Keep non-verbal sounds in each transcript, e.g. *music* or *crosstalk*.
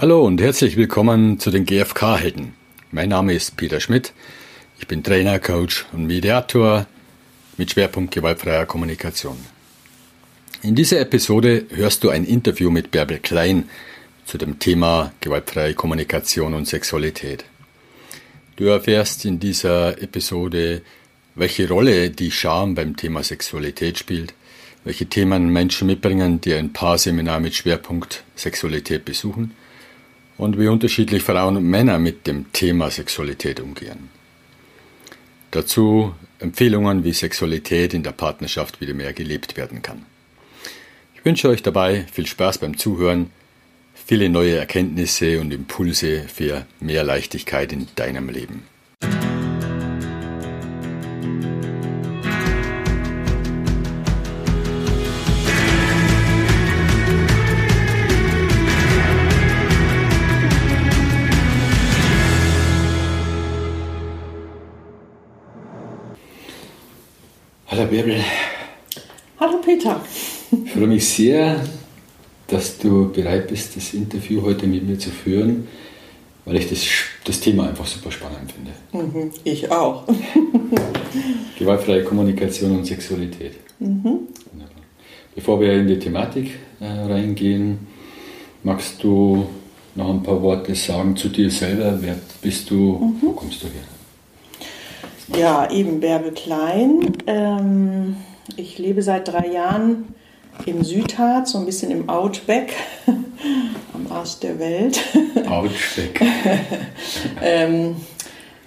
Hallo und herzlich willkommen zu den GFK-Helden. Mein Name ist Peter Schmidt. Ich bin Trainer, Coach und Mediator mit Schwerpunkt gewaltfreier Kommunikation. In dieser Episode hörst du ein Interview mit Bärbel Klein zu dem Thema gewaltfreie Kommunikation und Sexualität. Du erfährst in dieser Episode, welche Rolle die Scham beim Thema Sexualität spielt, welche Themen Menschen mitbringen, die ein Paarseminar mit Schwerpunkt Sexualität besuchen und wie unterschiedlich Frauen und Männer mit dem Thema Sexualität umgehen. Dazu Empfehlungen, wie Sexualität in der Partnerschaft wieder mehr gelebt werden kann. Ich wünsche euch dabei viel Spaß beim Zuhören, viele neue Erkenntnisse und Impulse für mehr Leichtigkeit in deinem Leben. Hallo Bärbel. Hallo Peter. Ich freue mich sehr, dass du bereit bist, das Interview heute mit mir zu führen, weil ich das, das Thema einfach super spannend finde. Mhm, ich auch. *laughs* Gewaltfreie Kommunikation und Sexualität. Mhm. Bevor wir in die Thematik äh, reingehen, magst du noch ein paar Worte sagen zu dir selber? Wer bist du? Mhm. Wo kommst du her? Ja, eben Bärbe Klein. Ähm, ich lebe seit drei Jahren im Südharz, so ein bisschen im Outback, *laughs* am Arsch der Welt. *laughs* Outback. ähm,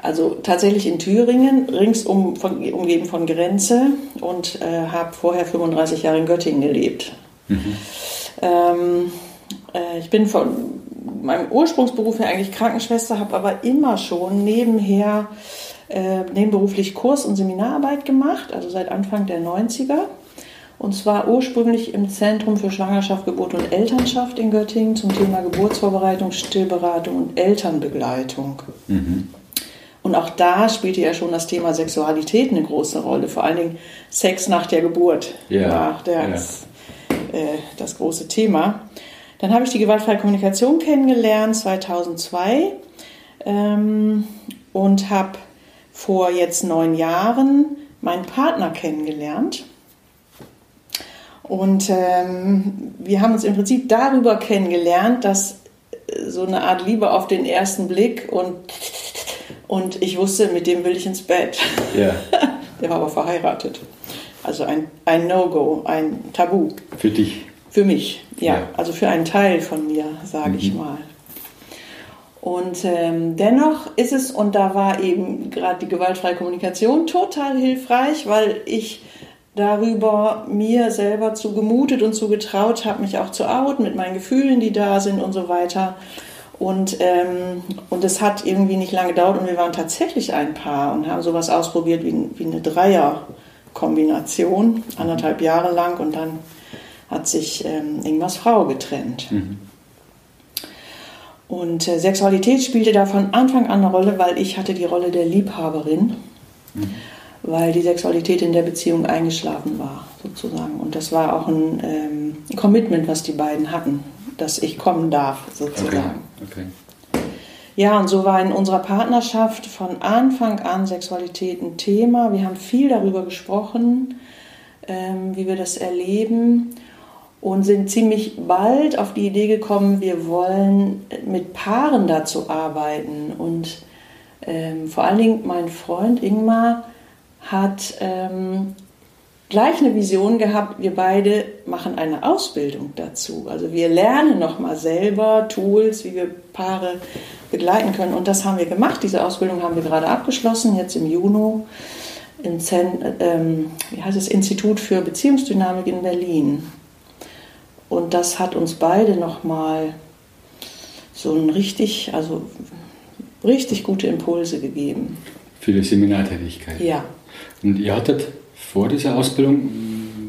also tatsächlich in Thüringen, ringsum von, umgeben von Grenze und äh, habe vorher 35 Jahre in Göttingen gelebt. Mhm. Ähm, äh, ich bin von meinem Ursprungsberuf her eigentlich Krankenschwester, habe aber immer schon nebenher äh, nebenberuflich Kurs- und Seminararbeit gemacht, also seit Anfang der 90er. Und zwar ursprünglich im Zentrum für Schwangerschaft, Geburt und Elternschaft in Göttingen zum Thema Geburtsvorbereitung, Stillberatung und Elternbegleitung. Mhm. Und auch da spielte ja schon das Thema Sexualität eine große Rolle. Vor allen Dingen Sex nach der Geburt ja. war der, ja. das, äh, das große Thema. Dann habe ich die gewaltfreie Kommunikation kennengelernt 2002 ähm, und habe vor jetzt neun Jahren meinen Partner kennengelernt. Und ähm, wir haben uns im Prinzip darüber kennengelernt, dass äh, so eine Art Liebe auf den ersten Blick und, und ich wusste, mit dem will ich ins Bett. Ja. *laughs* Der war aber verheiratet. Also ein, ein No-Go, ein Tabu. Für dich? Für mich, ja. ja. Also für einen Teil von mir, sage mhm. ich mal. Und ähm, dennoch ist es, und da war eben gerade die gewaltfreie Kommunikation total hilfreich, weil ich darüber mir selber zu gemutet und zu getraut habe, mich auch zu outen mit meinen Gefühlen, die da sind und so weiter. Und, ähm, und es hat irgendwie nicht lange gedauert und wir waren tatsächlich ein Paar und haben sowas ausprobiert wie, wie eine Dreierkombination, anderthalb Jahre lang und dann hat sich ähm, Ingmars Frau getrennt. Mhm. Und äh, Sexualität spielte da von Anfang an eine Rolle, weil ich hatte die Rolle der Liebhaberin, mhm. weil die Sexualität in der Beziehung eingeschlafen war, sozusagen. Und das war auch ein ähm, Commitment, was die beiden hatten, dass ich kommen darf, sozusagen. Okay. Okay. Ja, und so war in unserer Partnerschaft von Anfang an Sexualität ein Thema. Wir haben viel darüber gesprochen, ähm, wie wir das erleben und sind ziemlich bald auf die Idee gekommen, wir wollen mit Paaren dazu arbeiten. Und ähm, vor allen Dingen mein Freund Ingmar hat ähm, gleich eine Vision gehabt, wir beide machen eine Ausbildung dazu. Also wir lernen nochmal selber Tools, wie wir Paare begleiten können. Und das haben wir gemacht. Diese Ausbildung haben wir gerade abgeschlossen, jetzt im Juni im Zen, ähm, wie heißt es, Institut für Beziehungsdynamik in Berlin. Und das hat uns beide nochmal so ein richtig, also richtig gute Impulse gegeben. Für die Seminartätigkeit? Ja. Und ihr hattet vor dieser Ausbildung,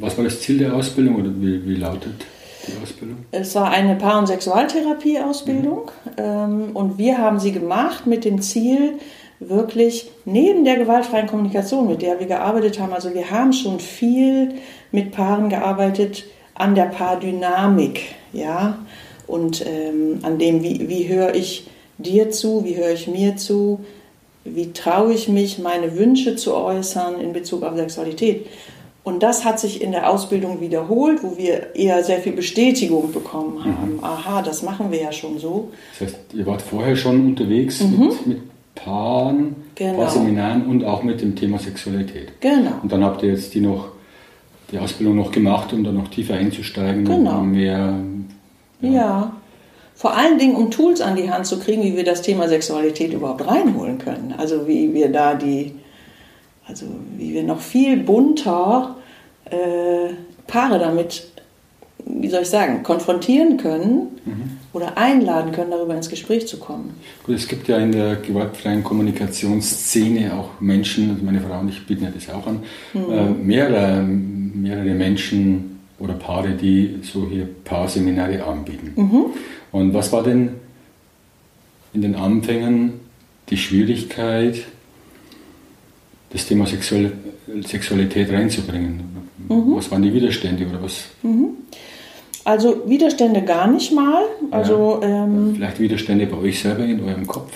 was war das Ziel der Ausbildung oder wie, wie lautet die Ausbildung? Es war eine Paar- und Sexualtherapie-Ausbildung mhm. und wir haben sie gemacht mit dem Ziel, wirklich neben der gewaltfreien Kommunikation, mit der wir gearbeitet haben, also wir haben schon viel mit Paaren gearbeitet, an der Paardynamik, ja, und ähm, an dem, wie, wie höre ich dir zu, wie höre ich mir zu, wie traue ich mich, meine Wünsche zu äußern in Bezug auf Sexualität. Und das hat sich in der Ausbildung wiederholt, wo wir eher sehr viel Bestätigung bekommen haben. Mhm. Aha, das machen wir ja schon so. Das heißt, ihr wart vorher schon unterwegs mhm. mit, mit Paaren, genau. Paarseminaren und auch mit dem Thema Sexualität. Genau. Und dann habt ihr jetzt die noch die Ausbildung noch gemacht, um da noch tiefer einzusteigen genau. und mehr. Ja. ja. Vor allen Dingen, um Tools an die Hand zu kriegen, wie wir das Thema Sexualität überhaupt reinholen können. Also wie wir da die, also wie wir noch viel bunter äh, Paare damit, wie soll ich sagen, konfrontieren können mhm. oder einladen können, darüber ins Gespräch zu kommen. Gut, es gibt ja in der gewaltfreien Kommunikationsszene auch Menschen, also meine Frau und ich bieten ja das auch an, mhm. äh, mehrere mehrere Menschen oder Paare, die so hier Paarseminare anbieten. Mhm. Und was war denn in den Anfängen die Schwierigkeit, das Thema Sexual Sexualität reinzubringen? Mhm. Was waren die Widerstände oder was? Mhm. Also Widerstände gar nicht mal. Also, ja. ähm, Vielleicht Widerstände bei euch selber in eurem Kopf?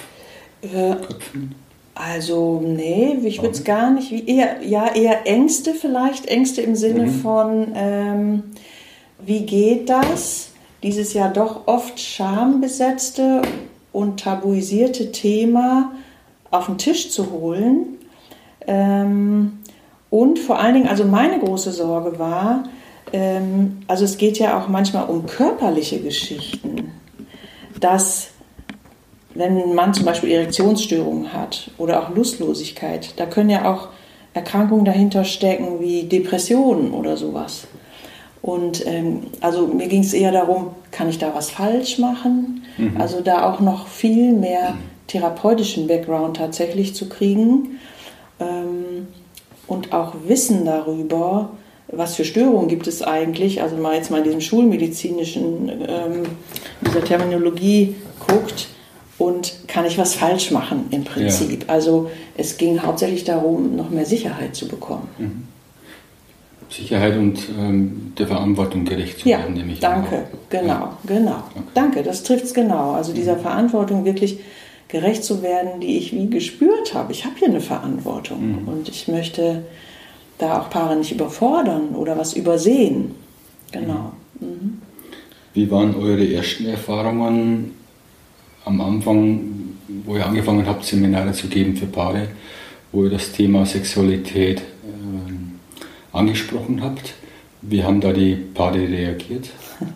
Äh, Köpfen? Also, nee, ich würde es gar nicht, wie eher, ja, eher Ängste vielleicht, Ängste im Sinne mhm. von, ähm, wie geht das? Dieses ja doch oft schambesetzte und tabuisierte Thema auf den Tisch zu holen. Ähm, und vor allen Dingen, also meine große Sorge war, ähm, also es geht ja auch manchmal um körperliche Geschichten, dass wenn ein Mann zum Beispiel Erektionsstörungen hat oder auch Lustlosigkeit, da können ja auch Erkrankungen dahinter stecken wie Depressionen oder sowas. Und ähm, also mir ging es eher darum, kann ich da was falsch machen? Mhm. Also da auch noch viel mehr therapeutischen Background tatsächlich zu kriegen ähm, und auch Wissen darüber, was für Störungen gibt es eigentlich. Also mal jetzt mal in diesem schulmedizinischen, ähm, dieser Terminologie guckt, und kann ich was falsch machen im Prinzip. Ja. Also es ging hauptsächlich darum, noch mehr Sicherheit zu bekommen. Mhm. Sicherheit und ähm, der Verantwortung gerecht zu ja, werden, nämlich. Danke, auch. genau, ja. genau. Okay. Danke, das trifft es genau. Also dieser mhm. Verantwortung wirklich gerecht zu werden, die ich wie gespürt habe. Ich habe hier eine Verantwortung mhm. und ich möchte da auch Paare nicht überfordern oder was übersehen. Genau. Mhm. mhm. Wie waren eure ersten Erfahrungen am Anfang, wo ihr angefangen habt, Seminare zu geben für Paare, wo ihr das Thema Sexualität äh, angesprochen habt. Wie haben da die Paare reagiert? *laughs*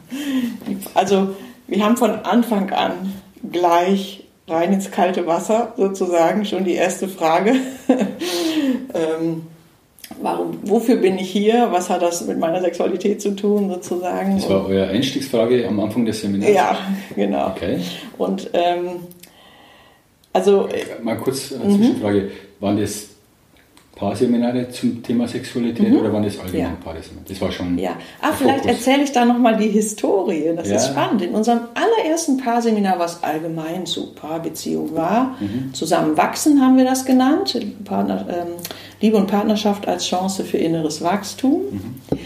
Also wir haben von Anfang an gleich rein ins kalte Wasser sozusagen schon die erste Frage. *laughs* ähm, warum, wofür bin ich hier? Was hat das mit meiner Sexualität zu tun, sozusagen? Das war eure Einstiegsfrage am Anfang des Seminars? Ja, genau. Okay. Und ähm, also. Mal kurz eine Zwischenfrage. Mhm. Waren das Paarseminare zum Thema Sexualität mhm. oder waren das allgemein ja. Paarseminare? Das war schon. Ja. Ah, vielleicht erzähle ich da nochmal die Historie. Das ja. ist spannend. In unserem allerersten Paarseminar, was allgemein zu Paarbeziehung war, mhm. Zusammenwachsen haben wir das genannt. Partner, ähm, Liebe und Partnerschaft als Chance für inneres Wachstum. Mhm.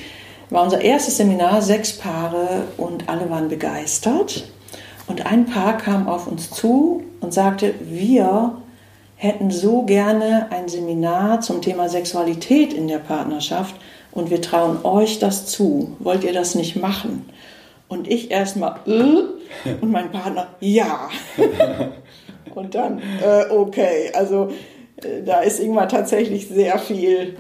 War unser erstes Seminar, sechs Paare und alle waren begeistert. Und ein Paar kam auf uns zu und sagte, wir hätten so gerne ein Seminar zum Thema Sexualität in der Partnerschaft und wir trauen euch das zu. Wollt ihr das nicht machen? Und ich erstmal, äh, *laughs* und mein Partner, ja. *laughs* und dann, äh, okay. Also äh, da ist Ingmar tatsächlich sehr viel,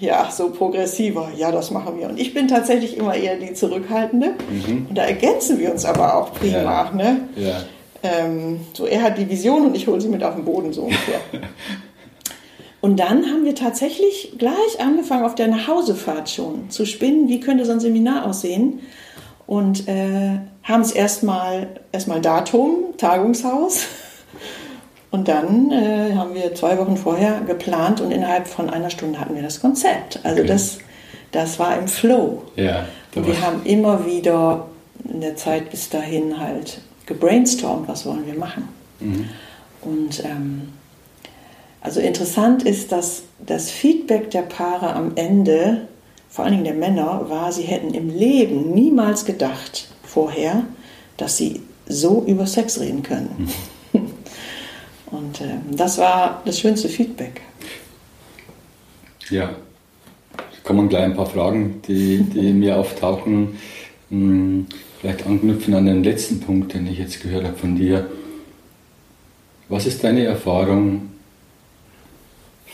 ja, so progressiver. Ja, das machen wir. Und ich bin tatsächlich immer eher die Zurückhaltende. Mhm. Und da ergänzen wir uns aber auch prima. Ja. Ne? Ja. Ähm, so, er hat die Vision und ich hole sie mit auf den Boden, so ungefähr. *laughs* und dann haben wir tatsächlich gleich angefangen, auf der Nachhausefahrt schon zu spinnen, wie könnte so ein Seminar aussehen. Und äh, haben es erstmal erstmal Datum, Tagungshaus. *laughs* Und dann äh, haben wir zwei Wochen vorher geplant und innerhalb von einer Stunde hatten wir das Konzept. Also okay. das, das war im Flow. Ja, und wir haben immer wieder in der Zeit bis dahin halt gebrainstormt, was wollen wir machen. Mhm. Und ähm, also interessant ist, dass das Feedback der Paare am Ende, vor allen Dingen der Männer, war, sie hätten im Leben niemals gedacht vorher, dass sie so über Sex reden können. Mhm. *laughs* Und äh, das war das schönste Feedback. Ja, kommen gleich ein paar Fragen, die, die mir auftauchen. Vielleicht anknüpfen an den letzten Punkt, den ich jetzt gehört habe von dir. Was ist deine Erfahrung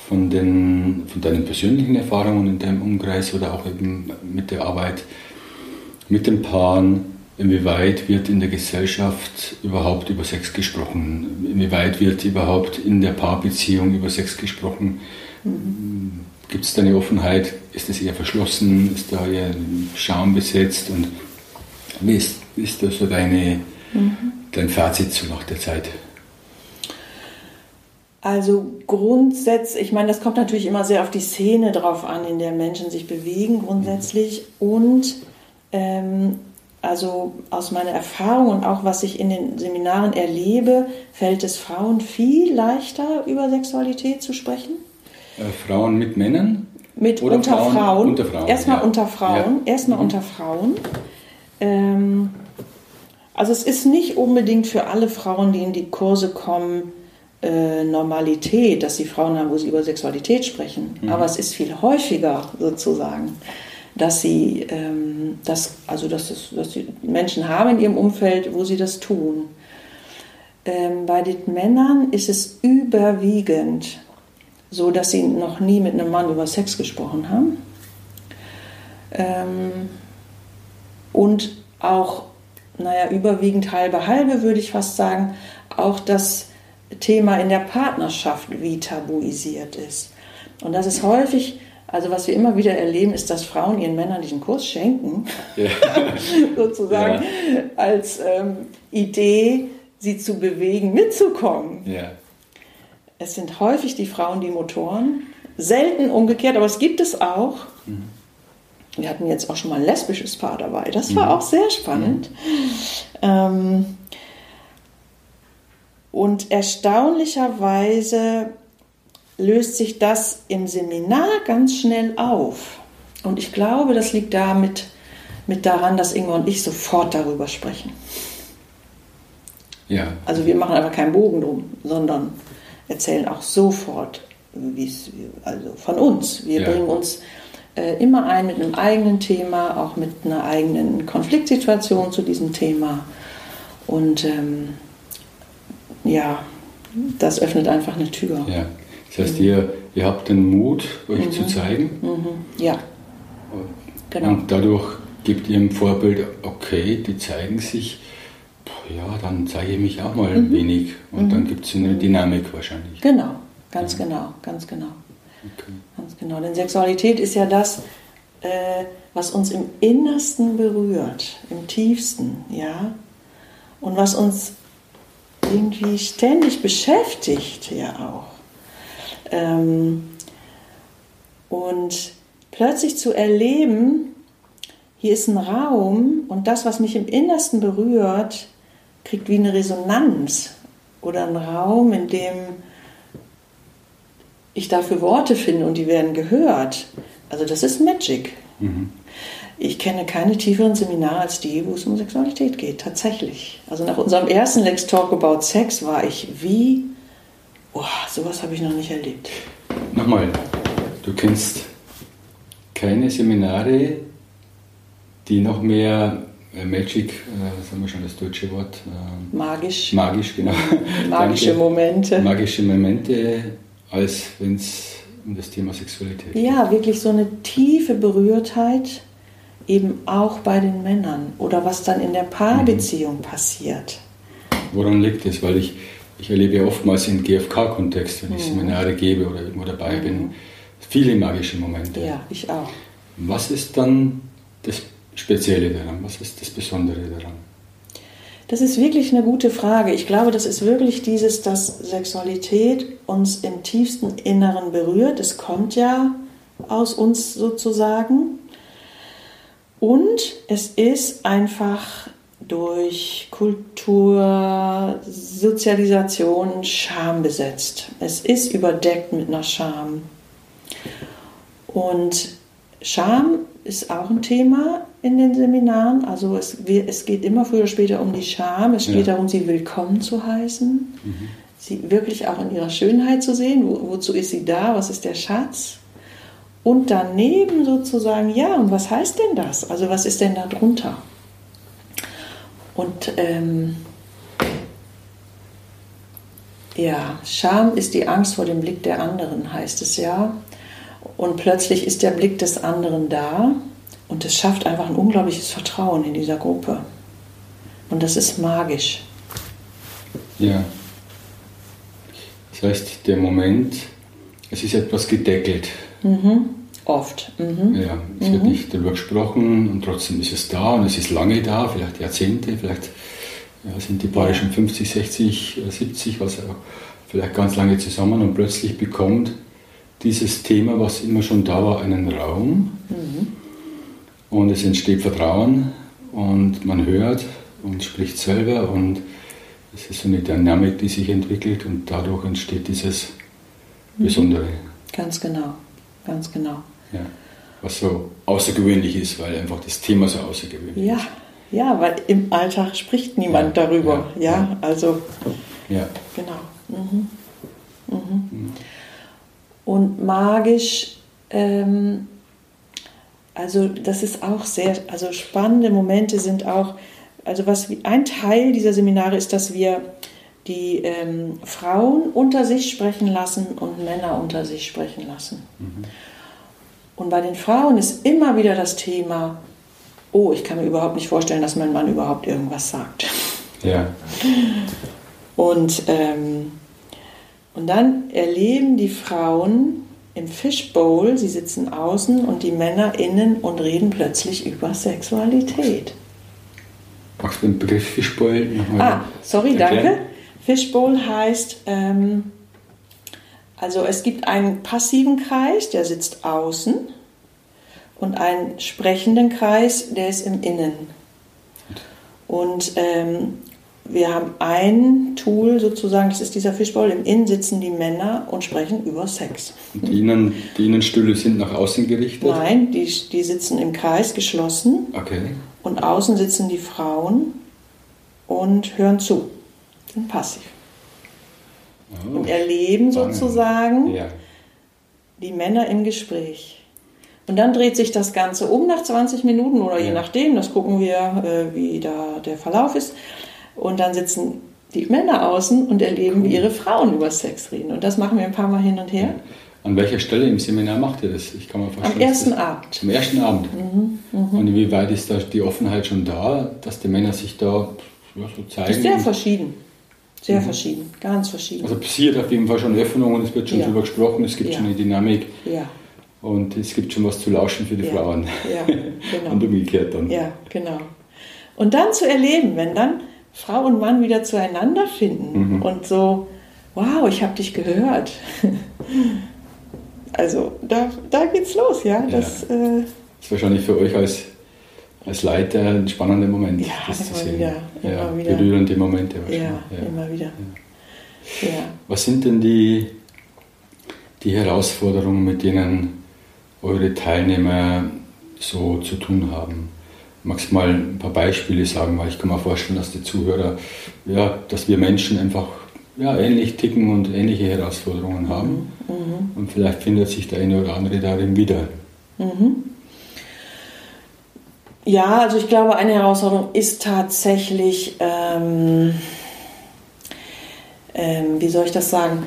von, den, von deinen persönlichen Erfahrungen in deinem Umkreis oder auch eben mit der Arbeit mit den Paaren? Inwieweit wird in der Gesellschaft überhaupt über Sex gesprochen? Inwieweit wird überhaupt in der Paarbeziehung über Sex gesprochen? Gibt es da eine Offenheit? Ist das eher verschlossen? Ist da eher Scham besetzt? Und wie ist, ist das so deine, mhm. dein Fazit so nach der Zeit? Also grundsätzlich, ich meine, das kommt natürlich immer sehr auf die Szene drauf an, in der Menschen sich bewegen grundsätzlich. Und ähm, also aus meiner Erfahrung und auch was ich in den Seminaren erlebe, fällt es Frauen viel leichter, über Sexualität zu sprechen. Äh, Frauen mit Männern? Mit Oder unter Frauen, Frauen. Unter Frauen. Erstmal ja. unter Frauen. Ja. Erstmal mhm. unter Frauen. Ähm, also es ist nicht unbedingt für alle Frauen, die in die Kurse kommen, äh, Normalität, dass sie Frauen haben, wo sie über Sexualität sprechen. Mhm. Aber es ist viel häufiger sozusagen, dass sie, ähm, das, also dass, es, dass sie Menschen haben in ihrem Umfeld, wo sie das tun. Ähm, bei den Männern ist es überwiegend so dass sie noch nie mit einem Mann über Sex gesprochen haben. Ähm, und auch, naja, überwiegend halbe halbe würde ich fast sagen, auch das Thema in der Partnerschaft wie tabuisiert ist. Und das ist häufig, also was wir immer wieder erleben, ist, dass Frauen ihren Männern diesen Kurs schenken, ja. *laughs* sozusagen ja. als ähm, Idee, sie zu bewegen, mitzukommen. Ja. Es sind häufig die Frauen die Motoren, selten umgekehrt, aber es gibt es auch. Mhm. Wir hatten jetzt auch schon mal ein lesbisches Paar dabei. Das war mhm. auch sehr spannend. Ähm, und erstaunlicherweise löst sich das im Seminar ganz schnell auf. Und ich glaube, das liegt damit mit daran, dass Inge und ich sofort darüber sprechen. Ja. Also wir machen einfach keinen Bogen drum, sondern erzählen auch sofort, also von uns. Wir ja. bringen uns immer ein mit einem eigenen Thema, auch mit einer eigenen Konfliktsituation zu diesem Thema. Und ähm, ja, das öffnet einfach eine Tür. Ja. Das heißt, mhm. ihr, ihr habt den Mut, euch mhm. zu zeigen. Mhm. Ja. Genau. Und dadurch gebt ihr im Vorbild, okay, die zeigen sich ja, dann zeige ich mich auch mal mhm. wenig und mhm. dann gibt es eine Dynamik wahrscheinlich. Genau, ganz ja. genau, ganz genau. Okay. Ganz genau. Denn Sexualität ist ja das, äh, was uns im Innersten berührt, im tiefsten, ja. Und was uns irgendwie ständig beschäftigt, ja auch. Ähm, und plötzlich zu erleben, hier ist ein Raum und das, was mich im Innersten berührt, kriegt wie eine Resonanz oder einen Raum, in dem ich dafür Worte finde und die werden gehört. Also das ist Magic. Mhm. Ich kenne keine tieferen Seminare als die, wo es um Sexualität geht, tatsächlich. Also nach unserem ersten Lex Talk About Sex war ich wie, oh, sowas habe ich noch nicht erlebt. Nochmal, du kennst keine Seminare, die noch mehr äh, Magic, äh, was haben wir schon das deutsche Wort? Äh, magisch. Magisch, genau. *laughs* Magische Danke. Momente. Magische Momente, als wenn es um das Thema Sexualität geht. Ja, wirklich so eine tiefe Berührtheit, eben auch bei den Männern oder was dann in der Paarbeziehung mhm. passiert. Woran liegt es? Weil ich, ich erlebe ja oftmals im GFK-Kontext, wenn ich mhm. Seminare gebe oder irgendwo dabei mhm. bin, viele magische Momente. Ja, ich auch. Was ist dann das Spezielle daran? Was ist das Besondere daran? Das ist wirklich eine gute Frage. Ich glaube, das ist wirklich dieses, dass Sexualität uns im tiefsten Inneren berührt. Es kommt ja aus uns sozusagen. Und es ist einfach durch Kultur, Sozialisation Scham besetzt. Es ist überdeckt mit einer Scham. Und Scham ist auch ein Thema, in den Seminaren. Also es, es geht immer früher oder später um die Scham. Es geht ja. darum, sie willkommen zu heißen. Mhm. Sie wirklich auch in ihrer Schönheit zu sehen. Wo, wozu ist sie da? Was ist der Schatz? Und daneben sozusagen, ja, und was heißt denn das? Also was ist denn da drunter? Und ähm, ja, Scham ist die Angst vor dem Blick der anderen, heißt es ja. Und plötzlich ist der Blick des anderen da und es schafft einfach ein unglaubliches Vertrauen in dieser Gruppe. Und das ist magisch. Ja. Das heißt, der Moment, es ist etwas gedeckelt. Mhm. Oft. Mhm. Ja, es wird mhm. nicht darüber gesprochen und trotzdem ist es da und es ist lange da, vielleicht Jahrzehnte, vielleicht ja, sind die Paare schon 50, 60, 70, was auch vielleicht ganz lange zusammen und plötzlich bekommt dieses Thema, was immer schon da war, einen Raum mhm. Und es entsteht Vertrauen und man hört und spricht selber und es ist so eine Dynamik, die sich entwickelt und dadurch entsteht dieses mhm. Besondere. Ganz genau, ganz genau. Ja. Was so außergewöhnlich ist, weil einfach das Thema so außergewöhnlich ja. ist. Ja, weil im Alltag spricht niemand ja, darüber. Ja, ja, also. Ja. Genau. Mhm. Mhm. Mhm. Und magisch, ähm, also das ist auch sehr, also spannende Momente sind auch, also was ein Teil dieser Seminare ist, dass wir die ähm, Frauen unter sich sprechen lassen und Männer unter sich sprechen lassen. Mhm. Und bei den Frauen ist immer wieder das Thema, oh, ich kann mir überhaupt nicht vorstellen, dass mein Mann überhaupt irgendwas sagt. Ja. Und, ähm, und dann erleben die Frauen im Fishbowl, sie sitzen außen und die Männer innen und reden plötzlich über Sexualität. Magst du den Begriff Fishbowl nochmal Ah, sorry, erklären? danke. Fishbowl heißt, ähm, also es gibt einen passiven Kreis, der sitzt außen und einen sprechenden Kreis, der ist im Innen. Und ähm, wir haben ein Tool sozusagen, das ist dieser Fischbowl. Im Innen sitzen die Männer und sprechen über Sex. Und die, Innen, die Innenstühle sind nach außen gerichtet? Nein, die, die sitzen im Kreis geschlossen. Okay. Und außen sitzen die Frauen und hören zu, sind passiv. Oh, und erleben sozusagen ja. die Männer im Gespräch. Und dann dreht sich das Ganze um nach 20 Minuten oder je nachdem, das gucken wir, äh, wie da der Verlauf ist. Und dann sitzen die Männer außen und erleben, cool. wie ihre Frauen über Sex reden. Und das machen wir ein paar Mal hin und her. An welcher Stelle im Seminar macht ihr das? Ich kann mir vorstellen, Am ersten Abend. Am ersten Abend. Mhm, mh. Und inwieweit ist da die Offenheit schon da, dass die Männer sich da ja, so zeigen? Das ist sehr verschieden. Sehr mhm. verschieden, ganz verschieden. Also passiert auf jeden Fall schon Öffnung und es wird schon ja. darüber gesprochen, es gibt ja. schon eine Dynamik. Ja. Und es gibt schon was zu lauschen für die ja. Frauen. Ja, *laughs* genau. und umgekehrt dann. Ja, genau. Und dann zu erleben, wenn dann Frau und Mann wieder zueinander finden mhm. und so, wow, ich habe dich gehört. *laughs* also da, da geht's los, ja. Das, ja. Äh, ist wahrscheinlich für euch als, als Leiter ein spannender Moment. Ja, das immer zu sehen. wieder. Immer ja, wieder. Berührende Momente wahrscheinlich. Ja, ja. immer wieder. Ja. Was sind denn die, die Herausforderungen, mit denen eure Teilnehmer so zu tun haben? Magst du mal ein paar Beispiele sagen, weil ich kann mir vorstellen, dass die Zuhörer, ja, dass wir Menschen einfach ja, ähnlich ticken und ähnliche Herausforderungen haben. Mhm. Und vielleicht findet sich der eine oder andere darin wieder. Mhm. Ja, also ich glaube, eine Herausforderung ist tatsächlich, ähm, ähm, wie soll ich das sagen,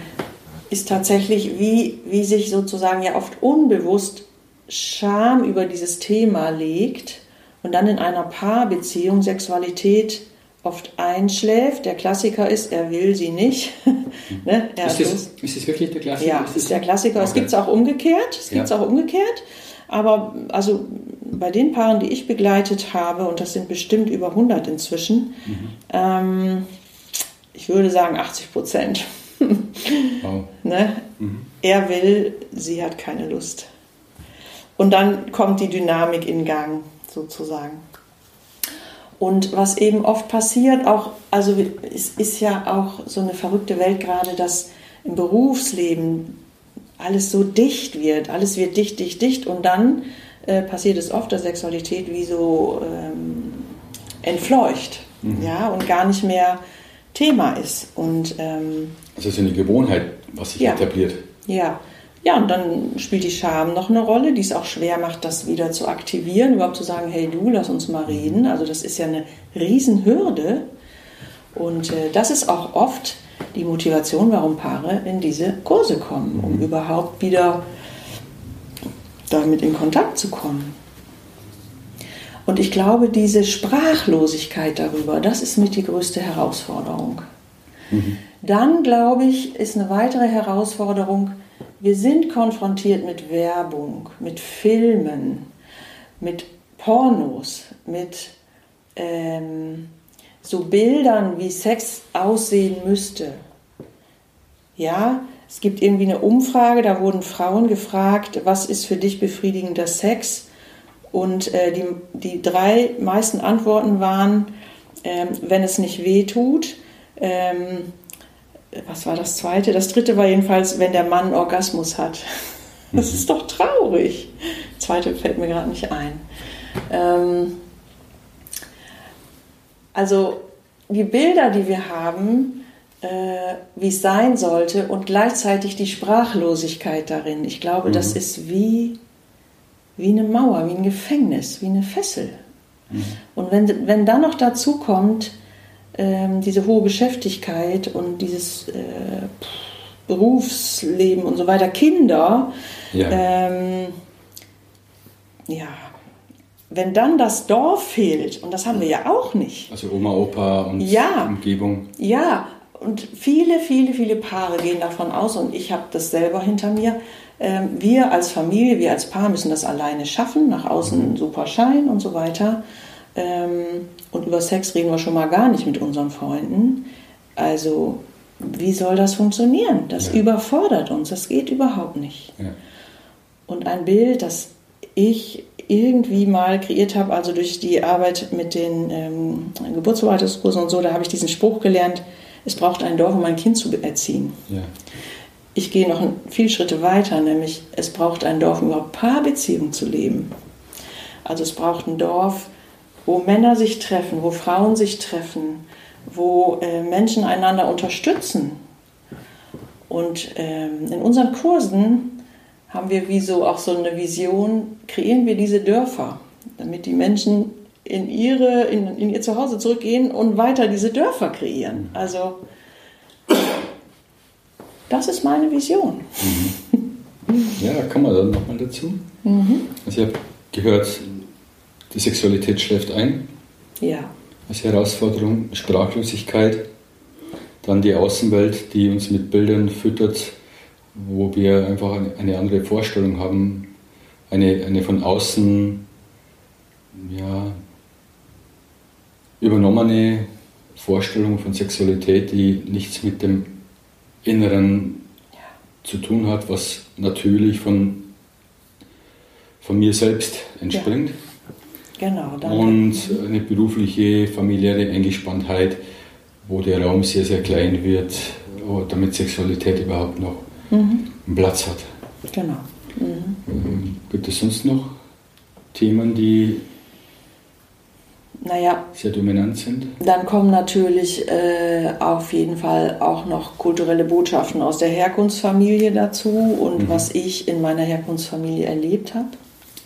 ist tatsächlich, wie, wie sich sozusagen ja oft unbewusst Scham über dieses Thema legt und dann in einer Paarbeziehung Sexualität oft einschläft. Der Klassiker ist, er will sie nicht. *laughs* ne? ist, das, ist das wirklich der Klassiker? Ja, ist, ist der Klassiker. Okay. Es gibt es auch umgekehrt. Es gibt es ja. auch umgekehrt. Aber also bei den Paaren, die ich begleitet habe, und das sind bestimmt über 100 inzwischen, mhm. ähm, ich würde sagen 80 Prozent. *laughs* wow. ne? Mhm. Er will, sie hat keine Lust. Und dann kommt die Dynamik in Gang, sozusagen. Und was eben oft passiert, auch, also es ist ja auch so eine verrückte Welt gerade, dass im Berufsleben alles so dicht wird, alles wird dicht, dicht, dicht und dann äh, passiert es oft, dass Sexualität wie so ähm, entfleucht mhm. ja, und gar nicht mehr Thema ist. Und, ähm, also ist eine Gewohnheit, was sich ja, etabliert. Ja. Ja, und dann spielt die Scham noch eine Rolle, die es auch schwer macht, das wieder zu aktivieren, überhaupt zu sagen, hey du, lass uns mal reden. Also das ist ja eine Riesenhürde. Und äh, das ist auch oft die Motivation, warum Paare in diese Kurse kommen, um mhm. überhaupt wieder damit in Kontakt zu kommen. Und ich glaube, diese Sprachlosigkeit darüber, das ist mit die größte Herausforderung. Mhm. Dann, glaube ich, ist eine weitere Herausforderung, wir sind konfrontiert mit Werbung, mit Filmen, mit Pornos, mit ähm, so Bildern, wie Sex aussehen müsste. Ja, es gibt irgendwie eine Umfrage, da wurden Frauen gefragt, was ist für dich befriedigender Sex? Und äh, die, die drei meisten Antworten waren, ähm, wenn es nicht weh tut. Ähm, was war das zweite? Das dritte war jedenfalls, wenn der Mann Orgasmus hat. *laughs* Das mhm. ist doch traurig. Das zweite fällt mir gerade nicht ein. Ähm, also die Bilder, die wir haben, äh, wie es sein sollte und gleichzeitig die Sprachlosigkeit darin. Ich glaube, mhm. das ist wie, wie eine Mauer, wie ein Gefängnis, wie eine Fessel. Mhm. Und wenn, wenn dann noch dazu kommt, ähm, diese hohe Beschäftigkeit und dieses äh, Berufsleben und so weiter, Kinder, ja. Ähm, ja, wenn dann das Dorf fehlt, und das haben wir ja auch nicht. Also Oma, Opa und ja, Umgebung. Ja, und viele, viele, viele Paare gehen davon aus, und ich habe das selber hinter mir, ähm, wir als Familie, wir als Paar müssen das alleine schaffen, nach außen mhm. super Schein und so weiter. Ähm, und über Sex reden wir schon mal gar nicht mit unseren Freunden. Also, wie soll das funktionieren? Das ja. überfordert uns, das geht überhaupt nicht. Ja. Und ein Bild, das ich irgendwie mal kreiert habe, also durch die Arbeit mit den ähm, Geburtsverwaltungskursen und so, da habe ich diesen Spruch gelernt, es braucht ein Dorf, um ein Kind zu erziehen. Ja. Ich gehe noch viele Schritte weiter, nämlich es braucht ein Dorf, um überhaupt Paarbeziehungen zu leben. Also es braucht ein Dorf, wo Männer sich treffen, wo Frauen sich treffen, wo äh, Menschen einander unterstützen. Und ähm, in unseren Kursen haben wir wie so auch so eine Vision, kreieren wir diese Dörfer, damit die Menschen in, ihre, in, in ihr Zuhause zurückgehen und weiter diese Dörfer kreieren. Also das ist meine Vision. Mhm. Ja, da kommen wir dann nochmal dazu. Mhm. Also ich habe gehört, die Sexualität schläft ein. Ja. Als Herausforderung Sprachlosigkeit. Dann die Außenwelt, die uns mit Bildern füttert, wo wir einfach eine andere Vorstellung haben. Eine, eine von außen ja, übernommene Vorstellung von Sexualität, die nichts mit dem Inneren ja. zu tun hat, was natürlich von, von mir selbst entspringt. Ja. Genau. Danke. Und eine berufliche, familiäre Eingespanntheit, wo der Raum sehr, sehr klein wird, damit Sexualität überhaupt noch mhm. einen Platz hat. Genau. Mhm. Gibt es sonst noch Themen, die naja, sehr dominant sind. Dann kommen natürlich äh, auf jeden Fall auch noch kulturelle Botschaften aus der Herkunftsfamilie dazu und mhm. was ich in meiner Herkunftsfamilie erlebt habe.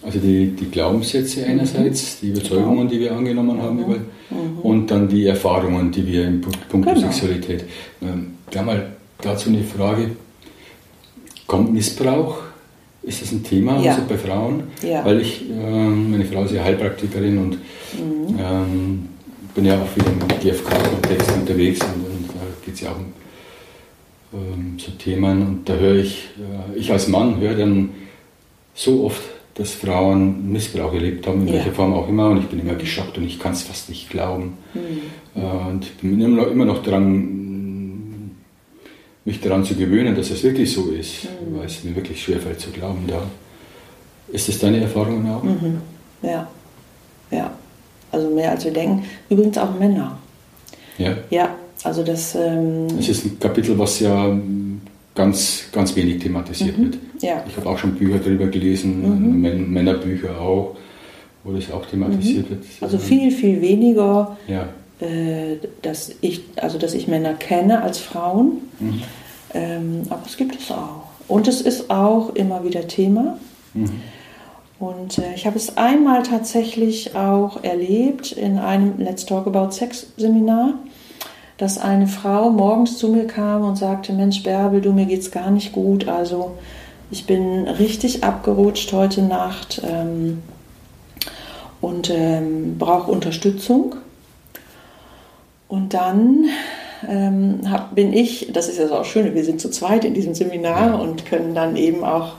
Also die, die Glaubenssätze einerseits, die Überzeugungen, die wir angenommen haben, mhm. mhm. und dann die Erfahrungen, die wir im Punkt genau. Sexualität. Ähm, gleich mal dazu eine Frage. Kommt Missbrauch ist das ein Thema ja. also bei Frauen? Ja. Weil ich, ähm, meine Frau ist ja Heilpraktikerin und mhm. ähm, bin ja auch viel im GFK-Kontext unterwegs und, und da geht es ja auch um ähm, so Themen und da höre ich, äh, ich als Mann höre dann so oft, dass Frauen Missbrauch erlebt haben, in ja. welcher Form auch immer und ich bin immer geschockt und ich kann es fast nicht glauben. Mhm. Und bin immer noch, immer noch dran mich daran zu gewöhnen, dass es wirklich so ist, mhm. weil es mir wirklich schwerfällt zu glauben. Da. Ist das deine Erfahrung auch? Mhm. Ja, ja. Also mehr als wir denken. Übrigens auch Männer. Ja. Ja, also das. Ähm es ist ein Kapitel, was ja ganz, ganz wenig thematisiert mhm. wird. Ja. Ich habe auch schon Bücher darüber gelesen, mhm. Männerbücher auch, wo das auch thematisiert mhm. wird. Also viel, viel weniger, ja. äh, dass, ich, also dass ich Männer kenne als Frauen, mhm. ähm, aber es gibt es auch. Und es ist auch immer wieder Thema. Mhm. Und äh, ich habe es einmal tatsächlich auch erlebt in einem Let's Talk About Sex Seminar dass eine Frau morgens zu mir kam und sagte, Mensch Bärbel, du, mir geht's gar nicht gut, also ich bin richtig abgerutscht heute Nacht ähm, und ähm, brauche Unterstützung. Und dann ähm, hab, bin ich, das ist ja auch schön, wir sind zu zweit in diesem Seminar und können dann eben auch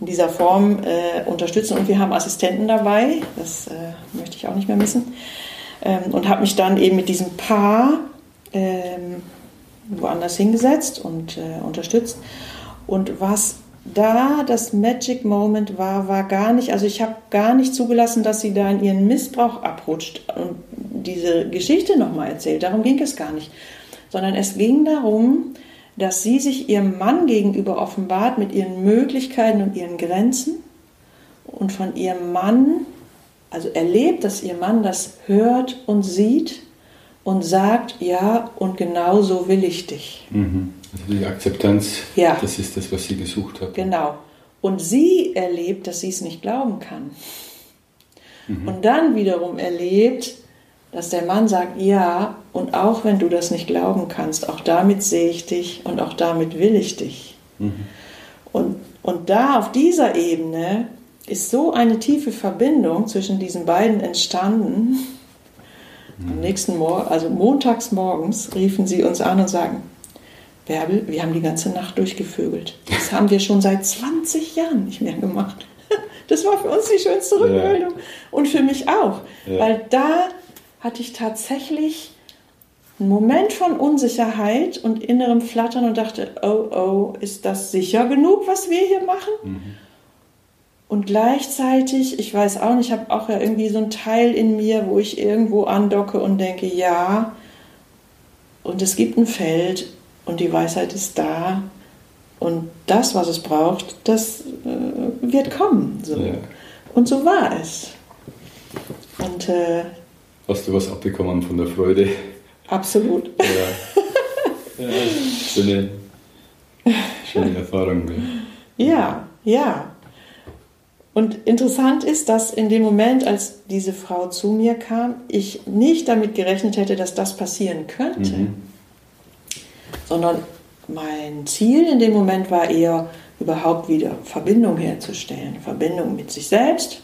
in dieser Form äh, unterstützen. Und wir haben Assistenten dabei, das äh, möchte ich auch nicht mehr missen. Ähm, und habe mich dann eben mit diesem Paar ähm, woanders hingesetzt und äh, unterstützt. Und was da das Magic Moment war, war gar nicht, also ich habe gar nicht zugelassen, dass sie da in ihren Missbrauch abrutscht und diese Geschichte nochmal erzählt. Darum ging es gar nicht. Sondern es ging darum, dass sie sich ihrem Mann gegenüber offenbart mit ihren Möglichkeiten und ihren Grenzen und von ihrem Mann, also erlebt, dass ihr Mann das hört und sieht und sagt, ja, und genau so will ich dich. Mhm. Also die Akzeptanz, ja. das ist das, was sie gesucht hat. Genau. Und sie erlebt, dass sie es nicht glauben kann. Mhm. Und dann wiederum erlebt, dass der Mann sagt, ja, und auch wenn du das nicht glauben kannst, auch damit sehe ich dich und auch damit will ich dich. Mhm. Und, und da auf dieser Ebene ist so eine tiefe Verbindung zwischen diesen beiden entstanden, am nächsten Morgen, also montags morgens, riefen sie uns an und sagen, Bärbel, wir haben die ganze Nacht durchgevögelt. Das haben wir schon seit 20 Jahren nicht mehr gemacht. *laughs* Das war für uns die schönste Rückmeldung. Ja. Und für mich auch. Ja. Weil da hatte ich tatsächlich einen Moment von Unsicherheit und innerem Flattern und dachte, oh, oh, ist das sicher genug, was wir hier machen? Mhm. Und gleichzeitig, ich weiß auch nicht, ich habe auch ja irgendwie so ein Teil in mir, wo ich irgendwo andocke und denke, ja, und es gibt ein Feld und die Weisheit ist da und das, was es braucht, das äh, wird kommen. So. Ja. Und so war es. Und, äh, Hast du was abbekommen von der Freude? Absolut. Ja. ja *laughs* schöne, schöne Erfahrung. Ja, ja. Und interessant ist, dass in dem Moment, als diese Frau zu mir kam, ich nicht damit gerechnet hätte, dass das passieren könnte, mhm. sondern mein Ziel in dem Moment war eher, überhaupt wieder Verbindung herzustellen. Verbindung mit sich selbst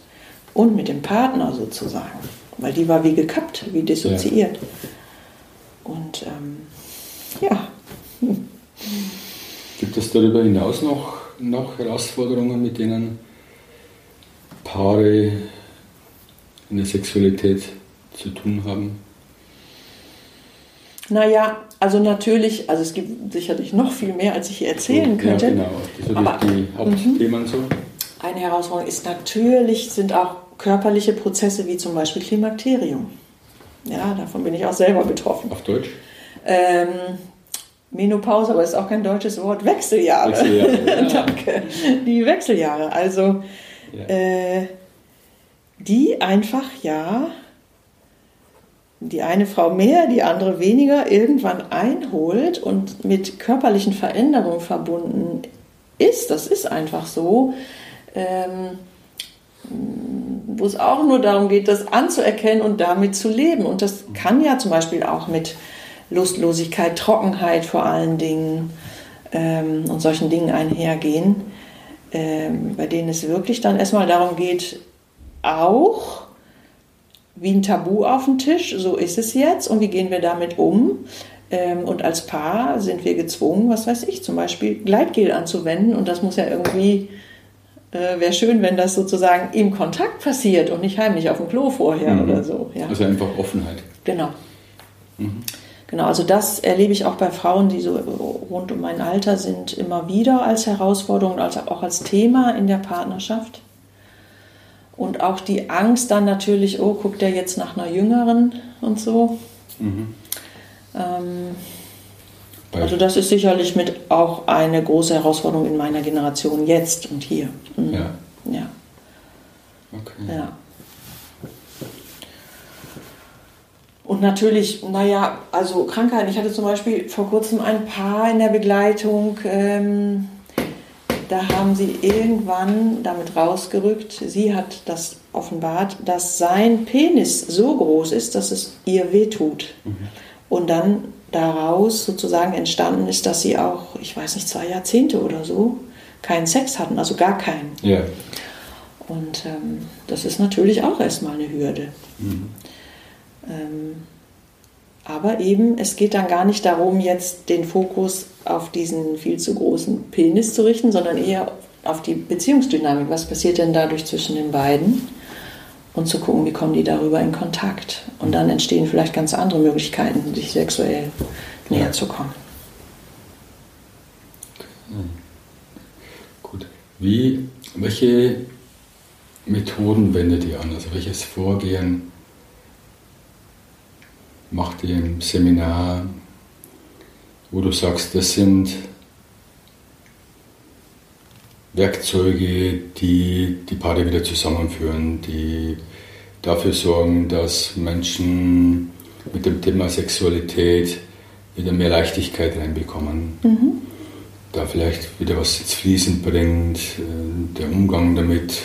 und mit dem Partner sozusagen. Weil die war wie gekappt, wie dissoziiert. Ja. Und ähm, ja. Gibt es darüber hinaus noch, noch Herausforderungen, mit denen Paare in der Sexualität zu tun haben? Naja, also natürlich, also es gibt sicherlich noch viel mehr, als ich hier erzählen könnte. Ja, genau, das sind Aber, die Hauptthemen so. Eine Herausforderung ist natürlich, sind auch körperliche Prozesse wie zum Beispiel Klimakterium. Ja, davon bin ich auch selber betroffen. Auf Deutsch? Ähm, Menopause, aber ist auch kein deutsches Wort. Wechseljahre. Wechseljahre ja. *laughs* Danke. Die Wechseljahre. Also äh, die einfach, ja, die eine Frau mehr, die andere weniger irgendwann einholt und mit körperlichen Veränderungen verbunden ist. Das ist einfach so. Ähm, wo es auch nur darum geht, das anzuerkennen und damit zu leben. Und das kann ja zum Beispiel auch mit Lustlosigkeit, Trockenheit vor allen Dingen ähm, und solchen Dingen einhergehen ähm, bei denen es wirklich dann erstmal darum geht, auch wie ein Tabu auf dem Tisch, so ist es jetzt und wie gehen wir damit um. Ähm, und als Paar sind wir gezwungen, was weiß ich, zum Beispiel Gleitgel anzuwenden und das muss ja irgendwie, äh, wäre schön, wenn das sozusagen im Kontakt passiert und nicht heimlich auf dem Klo vorher mhm. oder so. Ja. Also einfach Offenheit. Genau. Mhm. Genau, also das erlebe ich auch bei Frauen, die so rund um mein Alter sind, immer wieder als Herausforderung, also auch als Thema in der Partnerschaft. Und auch die Angst dann natürlich, oh, guckt der jetzt nach einer Jüngeren und so. Mhm. Ähm, also das ist sicherlich mit auch eine große Herausforderung in meiner Generation jetzt und hier. Mhm. Ja. Ja. Okay. Ja. Und natürlich, naja, also Krankheiten. Ich hatte zum Beispiel vor kurzem ein Paar in der Begleitung, ähm, da haben sie irgendwann damit rausgerückt, sie hat das offenbart, dass sein Penis so groß ist, dass es ihr wehtut. Mhm. Und dann daraus sozusagen entstanden ist, dass sie auch, ich weiß nicht, zwei Jahrzehnte oder so keinen Sex hatten, also gar keinen. Ja. Und ähm, das ist natürlich auch erstmal eine Hürde. Mhm. Ähm, aber eben, es geht dann gar nicht darum, jetzt den Fokus auf diesen viel zu großen Penis zu richten, sondern eher auf die Beziehungsdynamik. Was passiert denn dadurch zwischen den beiden? Und zu gucken, wie kommen die darüber in Kontakt. Und dann entstehen vielleicht ganz andere Möglichkeiten, sich sexuell näher ja. zu kommen. Gut. Wie, welche Methoden wendet ihr an? Also welches Vorgehen macht ihr im Seminar, wo du sagst, das sind Werkzeuge, die die Paare wieder zusammenführen, die dafür sorgen, dass Menschen mit dem Thema Sexualität wieder mehr Leichtigkeit reinbekommen. Mhm. Da vielleicht wieder was jetzt fließend bringt, äh, der Umgang damit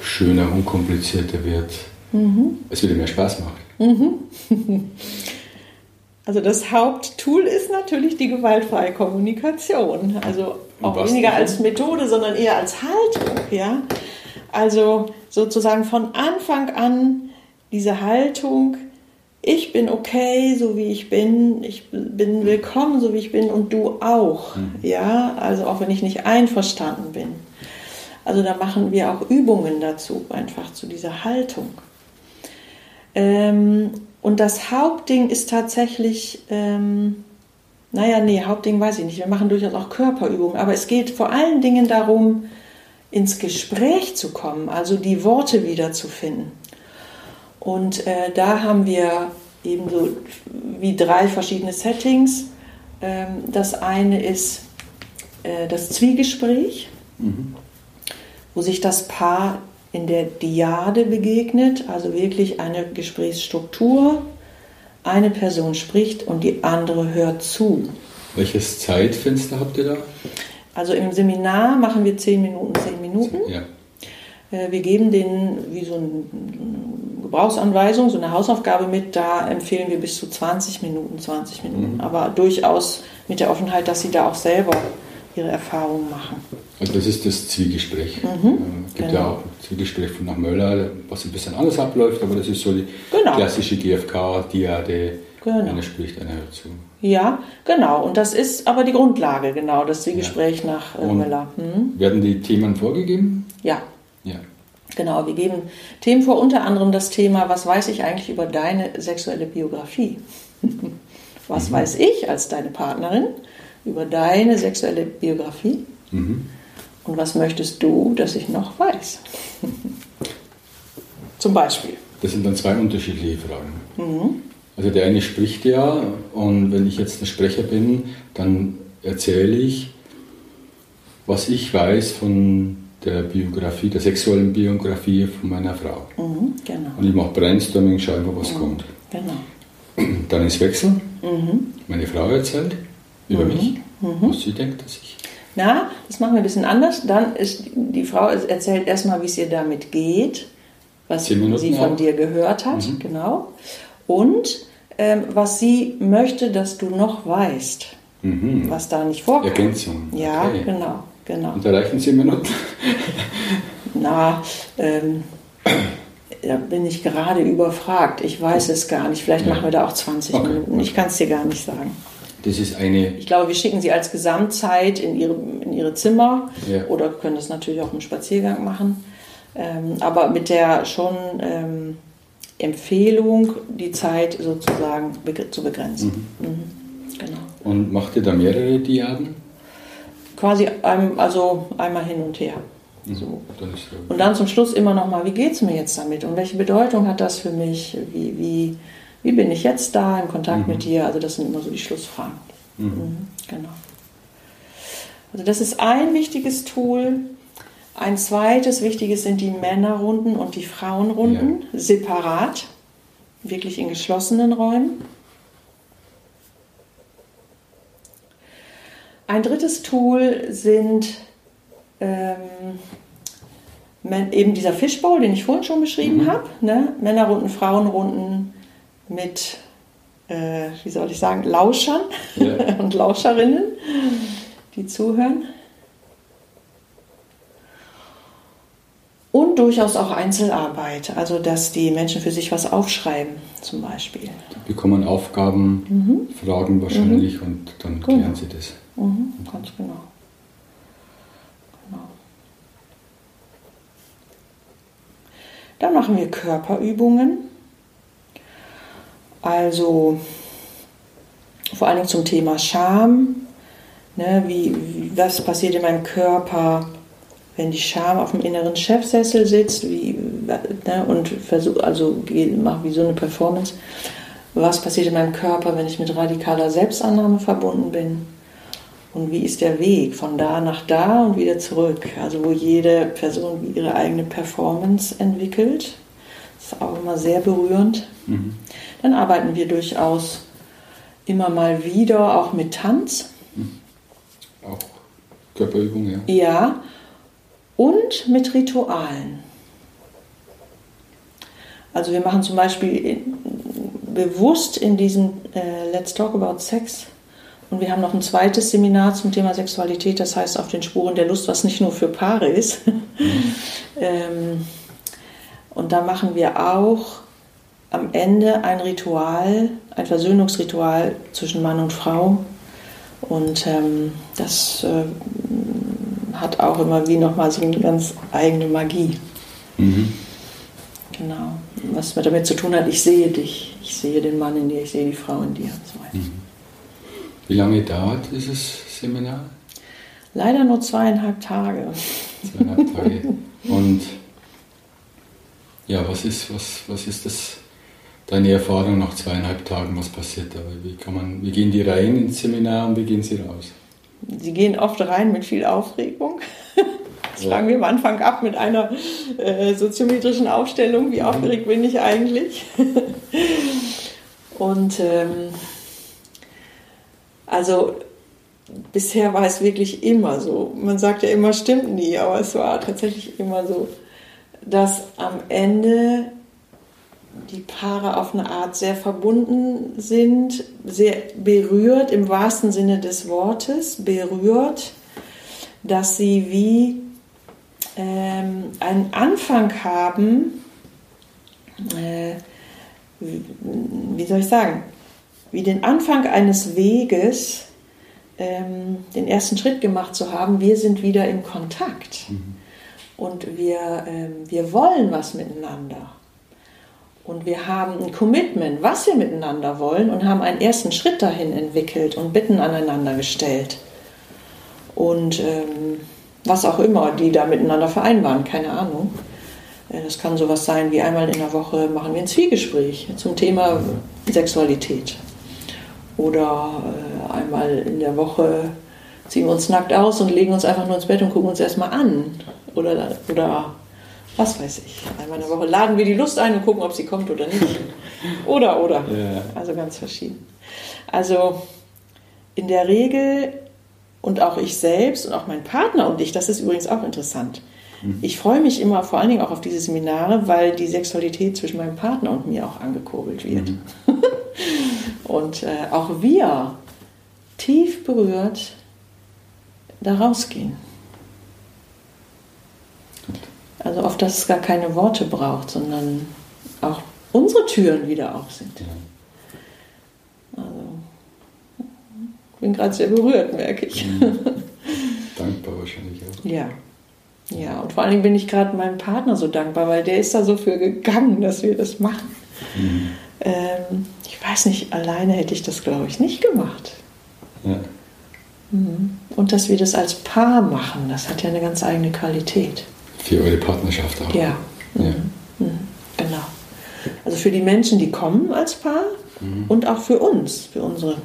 schöner, unkomplizierter wird, mhm. es wieder mehr Spaß macht. Mhm. *laughs* Also das Haupttool ist natürlich die gewaltfreie Kommunikation. Also auch weniger als Methode, sondern eher als Haltung. Ja? Also sozusagen von Anfang an diese Haltung, ich bin okay, so wie ich bin, ich bin willkommen, so wie ich bin und du auch. Mhm. Ja, also auch wenn ich nicht einverstanden bin. Also da machen wir auch Übungen dazu, einfach zu dieser Haltung. Ähm, und das Hauptding ist tatsächlich, ähm, naja, nee, Hauptding weiß ich nicht. Wir machen durchaus auch Körperübungen, aber es geht vor allen Dingen darum, ins Gespräch zu kommen, also die Worte wiederzufinden. Und äh, da haben wir eben so wie drei verschiedene Settings. Ähm, das eine ist äh, das Zwiegespräch, mhm. wo sich das Paar in der Diade begegnet, also wirklich eine Gesprächsstruktur. Eine Person spricht und die andere hört zu. Welches Zeitfenster habt ihr da? Also im Seminar machen wir 10 Minuten, 10 Minuten. Ja. Äh, wir geben denen wie so eine Gebrauchsanweisung, so eine Hausaufgabe mit. Da empfehlen wir bis zu 20 Minuten, 20 Minuten. Mhm. Aber durchaus mit der Offenheit, dass sie da auch selber ihre Erfahrungen machen. Also das ist das Zwiegespräch. Mhm, es gibt genau. ja auch Zwiegespräch von nach Möller, was ein bisschen anders abläuft, aber das ist so die genau. klassische GFK-Diade. Genau. Einer spricht, einer hört zu. Ja, genau. Und das ist aber die Grundlage, genau, das Zwiegespräch ja. nach äh, Möller. Hm? Werden die Themen vorgegeben? Ja. Ja. Genau, wir geben Themen vor, unter anderem das Thema, was weiß ich eigentlich über deine sexuelle Biografie? *laughs* was mhm. weiß ich als deine Partnerin über deine sexuelle Biografie? Mhm. Und was möchtest du, dass ich noch weiß? *laughs* Zum Beispiel. Das sind dann zwei unterschiedliche Fragen. Mhm. Also der eine spricht ja und wenn ich jetzt ein Sprecher bin, dann erzähle ich, was ich weiß von der Biografie, der sexuellen Biografie von meiner Frau. Mhm, genau. Und ich mache Brainstorming, schaue mal, was mhm, kommt. Genau. Dann ist Wechsel. Mhm. Meine Frau erzählt über Mhm. mich, Mhm. was sie denkt, dass ich. Na, das machen wir ein bisschen anders. Dann ist die Frau erzählt erstmal, wie es ihr damit geht, was Minuten sie von auch. dir gehört hat, Mhm. genau. Und ähm, was sie möchte, dass du noch weißt, Mhm. was da nicht vorkommt. Ergänzung. Ja, okay. genau, genau. Und da reichen zehn Minuten. *laughs* Na, ähm, da bin ich gerade überfragt. Ich weiß es gar nicht. Vielleicht Ja. machen wir da auch 20 Okay, Minuten. Ich kann es dir gar nicht sagen. Das ist eine. Ich glaube, wir schicken sie als Gesamtzeit in ihre, in ihre Zimmer Ja. oder können das natürlich auch im Spaziergang machen. Ähm, aber mit der schon ähm, Empfehlung, die Zeit sozusagen beg zu begrenzen. Mhm. Genau. Und macht ihr da mehrere Diaden? Quasi ein, also einmal hin und her. Mhm. So. Und dann zum Schluss immer noch mal, wie geht es mir jetzt damit und welche Bedeutung hat das für mich? Wie, wie, wie bin ich jetzt da im Kontakt Mhm. mit dir? Also das sind immer so die Schlussfragen. Mhm. Mhm, genau. Also das ist ein wichtiges Tool. Ein zweites wichtiges sind die Männerrunden und die Frauenrunden, ja. separat, wirklich in geschlossenen Räumen. Ein drittes Tool sind ähm, eben dieser Fishbowl, den ich vorhin schon beschrieben mhm. habe. Ne? Männerrunden, Frauenrunden mit, äh, wie soll ich sagen, Lauschern ja. *laughs* und Lauscherinnen, die zuhören. Und durchaus auch Einzelarbeit, also dass die Menschen für sich was aufschreiben, zum Beispiel. Die bekommen Aufgaben, mhm. Fragen wahrscheinlich mhm. und dann klären genau. sie das. Mhm, ganz genau. genau. Dann machen wir Körperübungen. Also vor allem zum Thema Scham. Ne, wie, was passiert in meinem Körper, wenn die Scham auf dem inneren Chefsessel sitzt wie, ne, und versuch, also mache wie so eine Performance. Was passiert in meinem Körper, wenn ich mit radikaler Selbstannahme verbunden bin? Und wie ist der Weg von da nach da und wieder zurück? Also wo jede Person ihre eigene Performance entwickelt. Das ist auch immer sehr berührend. Mhm. Dann arbeiten wir durchaus immer mal wieder auch mit Tanz. Mhm. Auch Körperübung, ja. Ja. Und mit Ritualen. Also wir machen zum Beispiel in, bewusst in diesem äh, Let's Talk About Sex und wir haben noch ein zweites Seminar zum Thema Sexualität, das heißt auf den Spuren der Lust, was nicht nur für Paare ist. *laughs* ähm, und da machen wir auch am Ende ein Ritual, ein Versöhnungsritual zwischen Mann und Frau. Und ähm, das äh, hat auch immer wie nochmal so eine ganz eigene Magie. Mhm. Genau. Was damit zu tun hat, ich sehe dich, ich sehe den Mann in dir, ich sehe die Frau in dir und so weiter. Mhm. Wie lange dauert dieses Seminar? Leider nur zweieinhalb Tage. Zweieinhalb Tage. Und ja, was ist, was, was ist das, deine Erfahrung nach zweieinhalb Tagen? Was passiert da? Wie, kann man, wie gehen die rein ins Seminar und wie gehen sie raus? Sie gehen oft rein mit viel Aufregung. Das ja. fangen wir am Anfang ab mit einer äh, soziometrischen Aufstellung. Wie mhm. aufgeregt bin ich eigentlich? Und ähm, also bisher war es wirklich immer so. Man sagt ja immer, stimmt nie, aber es war tatsächlich immer so, dass am Ende die Paare auf eine Art sehr verbunden sind, sehr berührt im wahrsten Sinne des Wortes, berührt, dass sie wie ähm, einen Anfang haben, äh, wie, wie soll ich sagen, wie den Anfang eines Weges, ähm, den ersten Schritt gemacht zu haben, wir sind wieder in Kontakt mhm. und wir, ähm, wir wollen was miteinander. Und wir haben ein Commitment, was wir miteinander wollen und haben einen ersten Schritt dahin entwickelt und Bitten aneinander gestellt. Und ähm, was auch immer die da miteinander vereinbaren, keine Ahnung. Äh, das kann sowas sein wie einmal in der Woche machen wir ein Zwiegespräch zum Thema Sexualität. Oder äh, einmal in der Woche ziehen wir uns nackt aus und legen uns einfach nur ins Bett und gucken uns erstmal an. Oder, oder was weiß ich. Einmal in der Woche laden wir die Lust ein und gucken, ob sie kommt oder nicht. Oder, oder. Ja. Also ganz verschieden. Also in der Regel und auch ich selbst und auch mein Partner und ich, das ist übrigens auch interessant. Mhm. Ich freue mich immer vor allen Dingen auch auf diese Seminare, weil die Sexualität zwischen meinem Partner und mir auch angekurbelt wird. Mhm. *laughs* und äh, auch wir tief berührt da rausgehen. Also oft, dass es gar keine Worte braucht, sondern auch unsere Türen wieder auf sind. Also, ich bin gerade sehr berührt, merke ich. Mhm. Dankbar wahrscheinlich auch. Ja. Ja, und vor allen Dingen bin ich gerade meinem Partner so dankbar, weil der ist da so für gegangen, dass wir das machen. Mhm. Ähm, ich weiß nicht, alleine hätte ich das, glaube ich, nicht gemacht. Ja. Mhm. Und dass wir das als Paar machen, das hat ja eine ganz eigene Qualität. Für eure Partnerschaft auch. Ja. Mhm. ja. Mhm. Genau. Also für die Menschen, die kommen als Paar mhm. und auch für uns, für unsere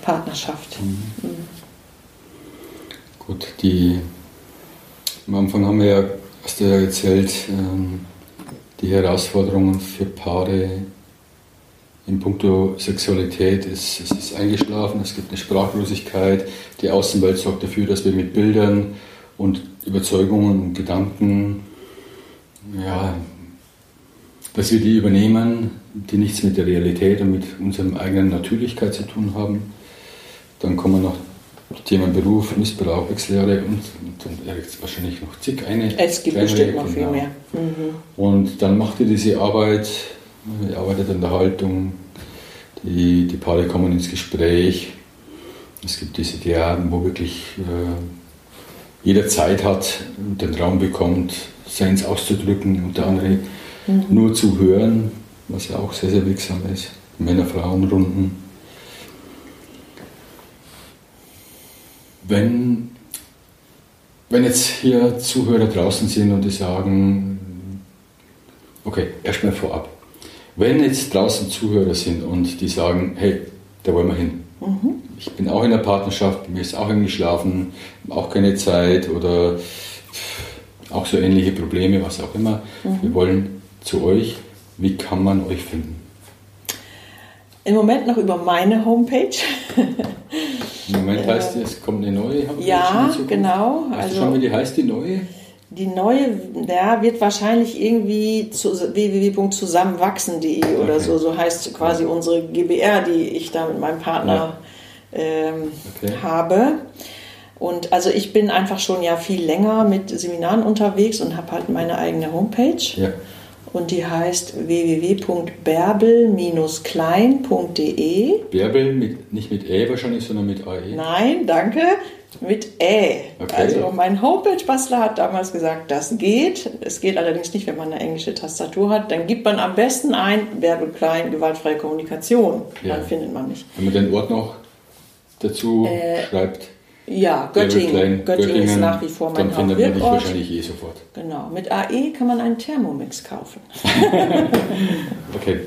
Partnerschaft. Mhm. Mhm. Gut, die am Anfang haben wir ja, hast du ja erzählt, ähm, die Herausforderungen für Paare in puncto Sexualität ist, es ist eingeschlafen, es gibt eine Sprachlosigkeit, die Außenwelt sorgt dafür, dass wir mit Bildern und Überzeugungen und Gedanken, ja, dass wir die übernehmen, die nichts mit der Realität und mit unserer eigenen Natürlichkeit zu tun haben. Dann kommen noch Thema Beruf, Missbrauch, Wechsellehre und, und dann gibt es wahrscheinlich noch zig eine. Es gibt bestimmt noch viel mehr. Mhm. Und dann macht ihr diese Arbeit, ihr arbeitet an der Haltung, die, die Paare kommen ins Gespräch. Es gibt diese Diaden, wo wirklich äh, jeder Zeit hat und den Raum bekommt, seins auszudrücken und der andere mhm. nur zu hören, was ja auch sehr, sehr wirksam ist. Männer-Frauen-Runden. Wenn, wenn jetzt hier Zuhörer draußen sind und die sagen, okay, erstmal vorab, wenn jetzt draußen Zuhörer sind und die sagen, hey, da wollen wir hin. Mhm. Ich bin auch in der Partnerschaft, mir ist auch irgendwie schlafen, auch keine Zeit oder auch so ähnliche Probleme, was auch immer. Mhm. Wir wollen zu euch. Wie kann man euch finden? Im Moment noch über meine Homepage. Im Moment *laughs* heißt es, kommt eine neue. Ja, genau. Weißt also, du schon, wie die heißt, die neue? Die neue, ja, wird wahrscheinlich irgendwie zu www.zusammenwachsen.de okay. oder so, so heißt quasi unsere GBR, die ich da mit meinem Partner ja. ähm, okay. habe. Und also ich bin einfach schon ja viel länger mit Seminaren unterwegs und habe halt meine eigene Homepage. Ja und die heißt www.bärbel-klein.de. Bärbel mit, nicht mit Ä wahrscheinlich, sondern mit AE? Nein, danke, mit Ä. Okay. Also mein Homepage-Bastler hat damals gesagt, das geht. Es geht allerdings nicht, wenn man eine englische Tastatur hat. Dann gibt man am besten ein Bärbel Klein, gewaltfreie Kommunikation. Ja. Dann findet man mich. Wenn man den Ort noch dazu äh, schreibt. Ja, Göttingen. Göttingen ist nach wie vor mein Dann findet man dich wahrscheinlich eh sofort. Genau. Mit AE kann man einen Thermomix kaufen. *laughs* okay.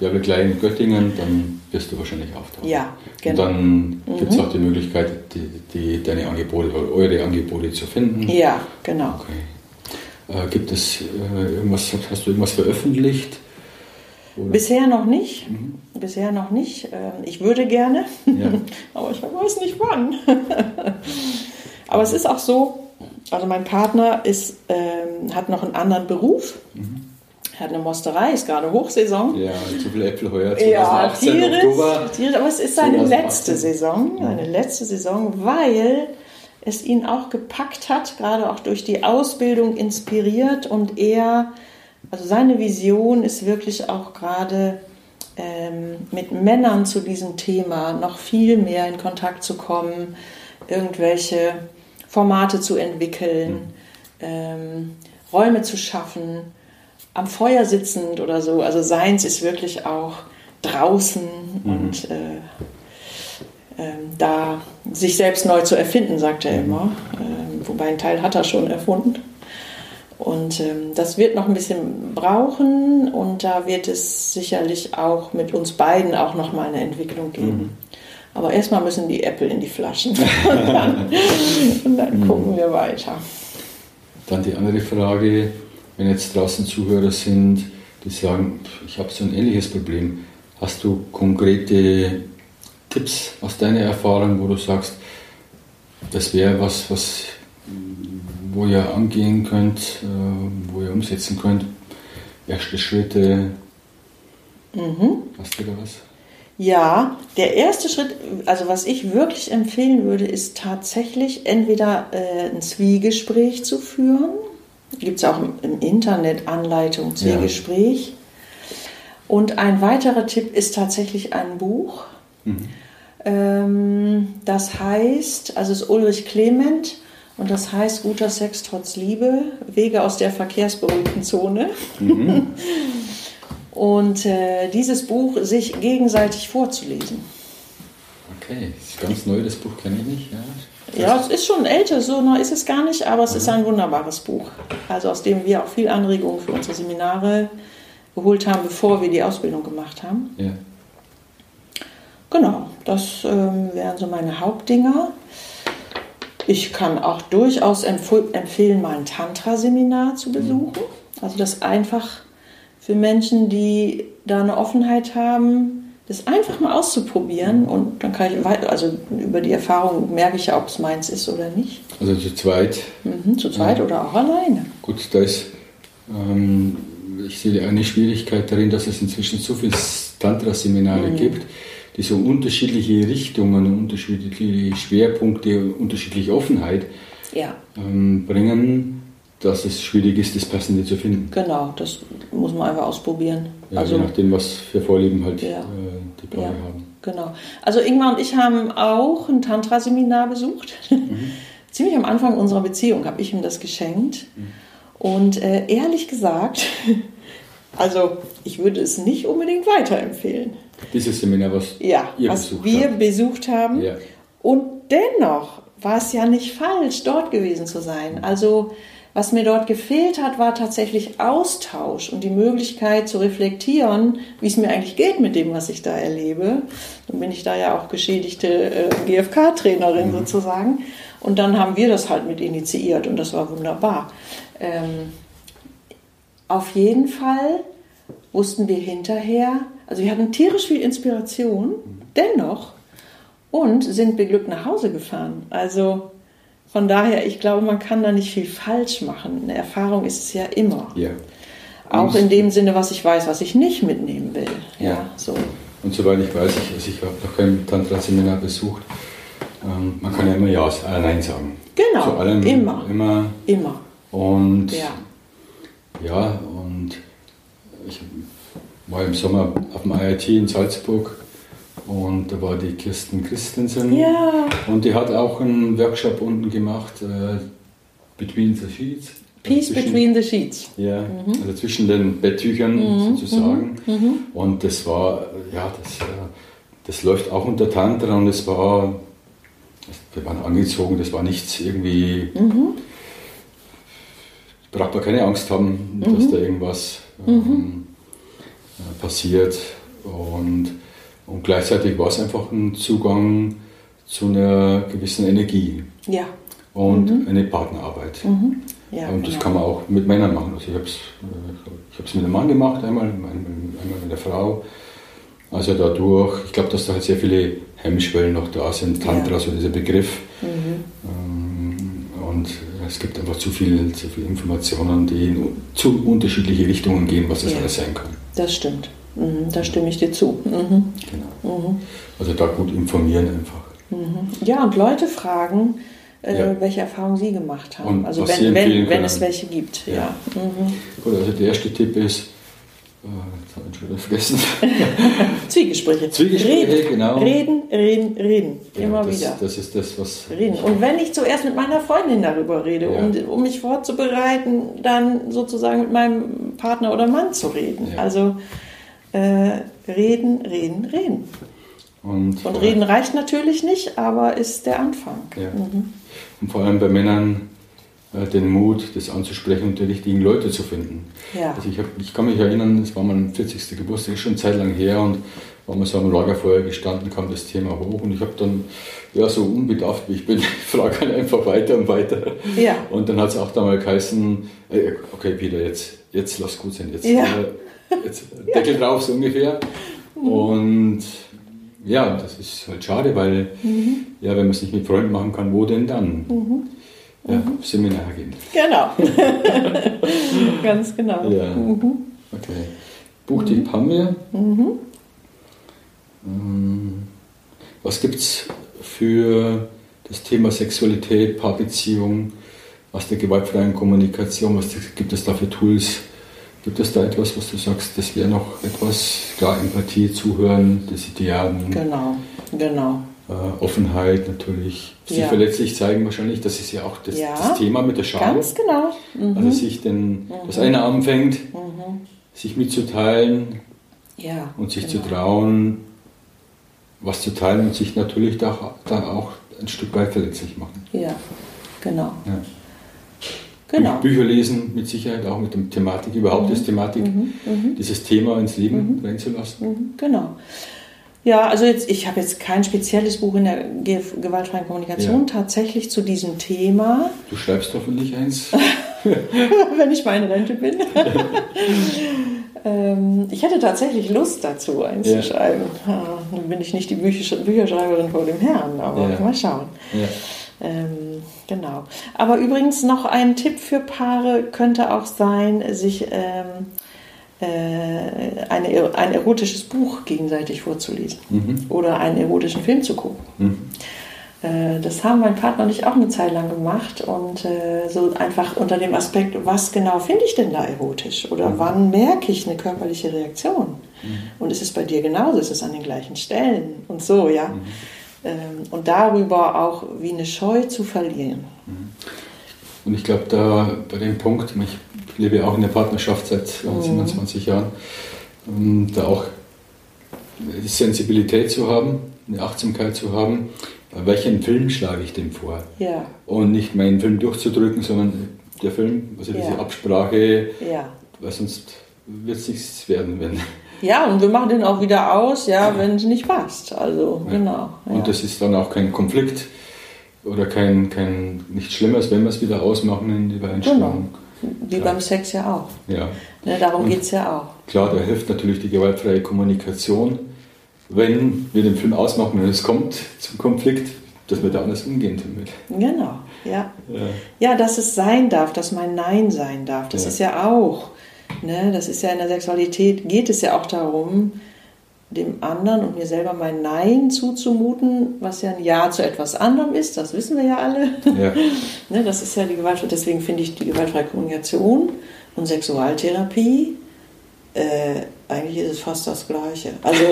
Ja, wir gleich in Göttingen, dann wirst du wahrscheinlich auftauchen. Ja, genau. Und dann mhm. gibt es auch die Möglichkeit, die, die, deine Angebote oder eure Angebote zu finden. Ja, genau. Okay. Äh, gibt es äh, irgendwas, hast du irgendwas veröffentlicht? Oder? Bisher noch nicht. Mhm. Bisher noch nicht. Ähm, ich würde gerne, ja. *laughs* aber ich weiß nicht wann. *laughs* aber es ist auch so, also mein Partner ist, ähm, hat noch einen anderen Beruf. Mhm. Er hat eine Mosterei, ist gerade Hochsaison. Ja, zu viel Äpfel heuer, 2018, ja, tierisch, Oktober. Aber es ist seine 2018. letzte Saison, seine letzte Saison, weil es ihn auch gepackt hat, gerade auch durch die Ausbildung inspiriert und er also seine Vision ist wirklich auch gerade ähm, mit Männern zu diesem Thema noch viel mehr in Kontakt zu kommen, irgendwelche Formate zu entwickeln, mhm. ähm, Räume zu schaffen, am Feuer sitzend oder so. Also seins ist wirklich auch draußen mhm. und äh, äh, da sich selbst neu zu erfinden, sagt er mhm. immer. Äh, wobei ein Teil hat er schon erfunden. Und ähm, das wird noch ein bisschen brauchen und da wird es sicherlich auch mit uns beiden auch noch mal eine Entwicklung geben. Mhm. Aber erstmal müssen die Äpfel in die Flaschen *laughs* und dann, und dann mhm. gucken wir weiter. Dann die andere Frage, wenn jetzt draußen Zuhörer sind, die sagen, ich habe so ein ähnliches Problem, hast du konkrete Tipps aus deiner Erfahrung, wo du sagst, das wäre was, was wo ihr angehen könnt, äh, wo ihr umsetzen könnt. Erste Schritte. Mhm. Hast du da was? Ja, der erste Schritt, also was ich wirklich empfehlen würde, ist tatsächlich entweder äh, ein Zwiegespräch zu führen. Gibt es auch im Internet Anleitung Zwiegespräch. Ja. Und ein weiterer Tipp ist tatsächlich ein Buch. Mhm. Ähm, das heißt, also es ist Ulrich Clement, und das heißt guter Sex trotz Liebe, Wege aus der verkehrsberuhigten Zone. Mhm. *laughs* Und äh, dieses Buch sich gegenseitig vorzulesen. Okay, das ist ganz neu, das Buch kenne ich nicht. Ja. Ja, es ist schon älter, so neu ist es gar nicht, aber es mhm. ist ein wunderbares Buch. Also aus dem wir auch viel Anregungen für unsere Seminare geholt haben, bevor wir die Ausbildung gemacht haben. Ja. Genau, das ähm, wären so meine Hauptdinger. Ich kann auch durchaus empfehlen, mal ein Tantra-Seminar zu besuchen. Also das einfach für Menschen, die da eine Offenheit haben, das einfach mal auszuprobieren und dann kann ich weiter, also über die Erfahrung merke ich ja, ob es meins ist oder nicht. Also zu zweit? Mhm, zu zweit ja. oder auch alleine. Gut, da ist, ähm, ich sehe eine Schwierigkeit darin, dass es inzwischen so viele Tantra-Seminare mhm. gibt, die so unterschiedliche Richtungen, unterschiedliche Schwerpunkte, unterschiedliche Offenheit ja. ähm, bringen, dass es schwierig ist, das Passende zu finden. Genau, das muss man einfach ausprobieren. Ja, also, je nachdem, was für Vorlieben halt ja. äh, die Paare ja, haben. Genau. Also Ingmar und ich haben auch ein Tantra-Seminar besucht. Mhm. *laughs* Ziemlich am Anfang unserer Beziehung habe ich ihm das geschenkt. Mhm. Und äh, ehrlich gesagt, *laughs* also ich würde es nicht unbedingt weiterempfehlen. Dieses Seminar, was ja, was besucht wir habt. besucht haben. Ja. Und dennoch war es ja nicht falsch, dort gewesen zu sein. Also was mir dort gefehlt hat, war tatsächlich Austausch und die Möglichkeit zu reflektieren, wie es mir eigentlich geht mit dem, was ich da erlebe. Dann bin ich da ja auch geschädigte äh, GFK-Trainerin mhm. sozusagen. Und dann haben wir das halt mit initiiert und das war wunderbar. Ähm, auf jeden Fall wussten wir hinterher, also wir hatten tierisch viel Inspiration, dennoch, und sind beglückt nach Hause gefahren. Also von daher, ich glaube, man kann da nicht viel falsch machen. Eine Erfahrung ist es ja immer. Ja. Auch in dem Sinne, was ich weiß, was ich nicht mitnehmen will. Ja. ja so. Und soweit ich weiß, ich, also ich habe noch kein Tantra-Seminar besucht, ähm, man kann ja immer Ja, äh, Nein sagen. Genau, Zu allem, immer. Immer. Immer. Und ja, ja und ich war im Sommer auf dem IIT in Salzburg und da war die Kirsten Christensen. Ja. Und die hat auch einen Workshop unten gemacht, äh, Between the Sheets. Peace zwischen, Between the Sheets. Ja, mhm. also zwischen den Betttüchern mhm. sozusagen. Mhm. mhm. Und das war, ja, das, äh, das läuft auch unter Tantra und es war, wir waren angezogen, das war nichts irgendwie, mhm. braucht man keine Angst haben, dass mhm. da irgendwas ähm, äh, passiert. Und und gleichzeitig war es einfach ein Zugang zu einer gewissen Energie. Ja. Und mhm. eine Partnerarbeit. Mhm. Ja, und das genau. kann man auch mit Männern machen. Also ich habe es äh, ich mit einem Mann gemacht, einmal, einmal mit der Frau. Also dadurch, ich glaube, dass da halt sehr viele Hemmschwellen noch da sind. Tantra, ja. so dieser Begriff. Mhm. Ähm, und es gibt einfach zu viel, zu viele Informationen, die in zu unterschiedliche Richtungen gehen, was das ja. alles sein kann. Das stimmt. Mhm, da stimme ich dir zu. Mhm. Genau. Mhm. Also da gut informieren einfach. Mhm. Ja, und Leute fragen, äh, ja. welche Erfahrungen sie gemacht haben. Und also wenn, wenn, wenn es welche gibt. Ja. ja. Mhm. Gut, also der erste Tipp ist, äh, jetzt habe ich schon wieder vergessen. *laughs* Zwiegespräche. Zwiegespräche, reden, genau. Reden, reden, reden. Ja, Immer das, wieder. Das ist das, was. Reden. Und wenn ich zuerst mit meiner Freundin darüber rede, ja. um, um mich vorzubereiten, dann sozusagen mit meinem Partner oder Mann zu reden. Ja. Also äh, reden, reden, reden. Und, und reden reicht natürlich nicht, aber ist der Anfang. Ja. Mhm. Und vor allem bei Männern äh, den Mut, das anzusprechen und die richtigen Leute zu finden. Ja. Also ich, hab, ich kann mich erinnern, es war mein 40. Geburtstag, schon Zeit lang her und waren wir so am Lagerfeuer gestanden, kam das Thema hoch und ich habe dann, ja, so unbedarft wie ich bin, *laughs* frage halt einfach weiter und weiter. Ja. Und dann hat es auch da mal geheißen, äh, okay, Peter, jetzt, jetzt lass gut sein, jetzt, ja. äh, Jetzt Deckel drauf, so ungefähr. Mhm. Und ja, das ist halt schade, weil mhm. ja, wenn man es nicht mit Freunden machen kann, wo denn dann? Mhm. Ja, mhm. Seminar gehen. Genau. *laughs* Ganz genau. Ja. Mhm. Okay. Buchtipp mhm. haben wir. Mhm. Ähm, was gibt es für das Thema Sexualität, Paarbeziehung, aus der gewaltfreien Kommunikation? Was gibt es da für Tools? Gibt es da etwas, was du sagst, das wäre noch etwas, klar, Empathie, Zuhören, das Ideal? Genau, genau. Äh, Offenheit natürlich, sich ja. verletzlich zeigen wahrscheinlich, das ist ja auch das, ja, das Thema mit der Scham. Ganz genau. Mhm. Also sich den, mhm. das eine anfängt, mhm. sich mitzuteilen ja, und sich genau. zu trauen, was zu teilen und sich natürlich da, da auch ein Stück weit verletzlich machen. Ja, genau. Ja. Genau. Bücher lesen, mit Sicherheit auch mit der Thematik, überhaupt mhm. das Thematik, mhm. mhm. dieses Thema ins Leben mhm. reinzulassen. Mhm. Genau. Ja, also jetzt, ich habe jetzt kein spezielles Buch in der gewaltfreien Kommunikation ja. tatsächlich zu diesem Thema. Du schreibst hoffentlich eins. *laughs* *laughs* Wenn ich mal in Rente bin. *laughs* ähm, ich hätte tatsächlich Lust dazu, eins ja. zu schreiben. Ja, nun bin ich nicht die Bücher Bücherschreiberin vor dem Herrn, aber mal schauen. Ähm, genau. Aber übrigens noch ein Tipp für Paare könnte auch sein, sich ähm, äh, eine, ein erotisches Buch gegenseitig vorzulesen mhm. oder einen erotischen Film zu gucken. Mhm. Äh, das haben mein Partner und ich auch eine Zeit lang gemacht und äh, so einfach unter dem Aspekt, was genau finde ich denn da erotisch oder mhm. wann merke ich eine körperliche Reaktion? Mhm. Und ist es bei dir genauso? Ist es an den gleichen Stellen? Und so, ja. Mhm. Ähm, und darüber auch wie eine Scheu zu verlieren. Mhm. Und ich glaube, da bei dem Punkt, ich lebe auch in der Partnerschaft seit 27 Jahren, um da auch die Sensibilität zu haben, eine Achtsamkeit zu haben, welchen Film schlage ich dem vor? Ja. Und nicht meinen Film durchzudrücken, sondern der Film, also diese ja. Absprache, ja. weil sonst wird es nichts werden, wenn. Ja, und wir machen den auch wieder aus, ja, ja. wenn es nicht passt. Also, genau. Und das ist dann auch kein Konflikt oder kein, kein nichts Schlimmes, wenn wir es wieder ausmachen in die Übereinstimmung. Genau. Wie klar. beim Sex ja auch. Ja. Ne, darum geht es ja auch. Klar, da hilft natürlich die gewaltfreie Kommunikation. Wenn wir den Film ausmachen und es kommt zum Konflikt, dass wir da anders umgehen damit. Genau, ja. ja. Ja, dass es sein darf, dass mein Nein sein darf. Das ja. ist ja auch, ne, das ist ja in der Sexualität, geht es ja auch darum, dem anderen und mir selber mein Nein zuzumuten, was ja ein Ja zu etwas anderem ist, das wissen wir ja alle. Ja. *laughs* ne, das ist ja die Gewalt, deswegen finde ich die gewaltfreie Kommunikation und Sexualtherapie, äh, eigentlich ist es fast das Gleiche. Also,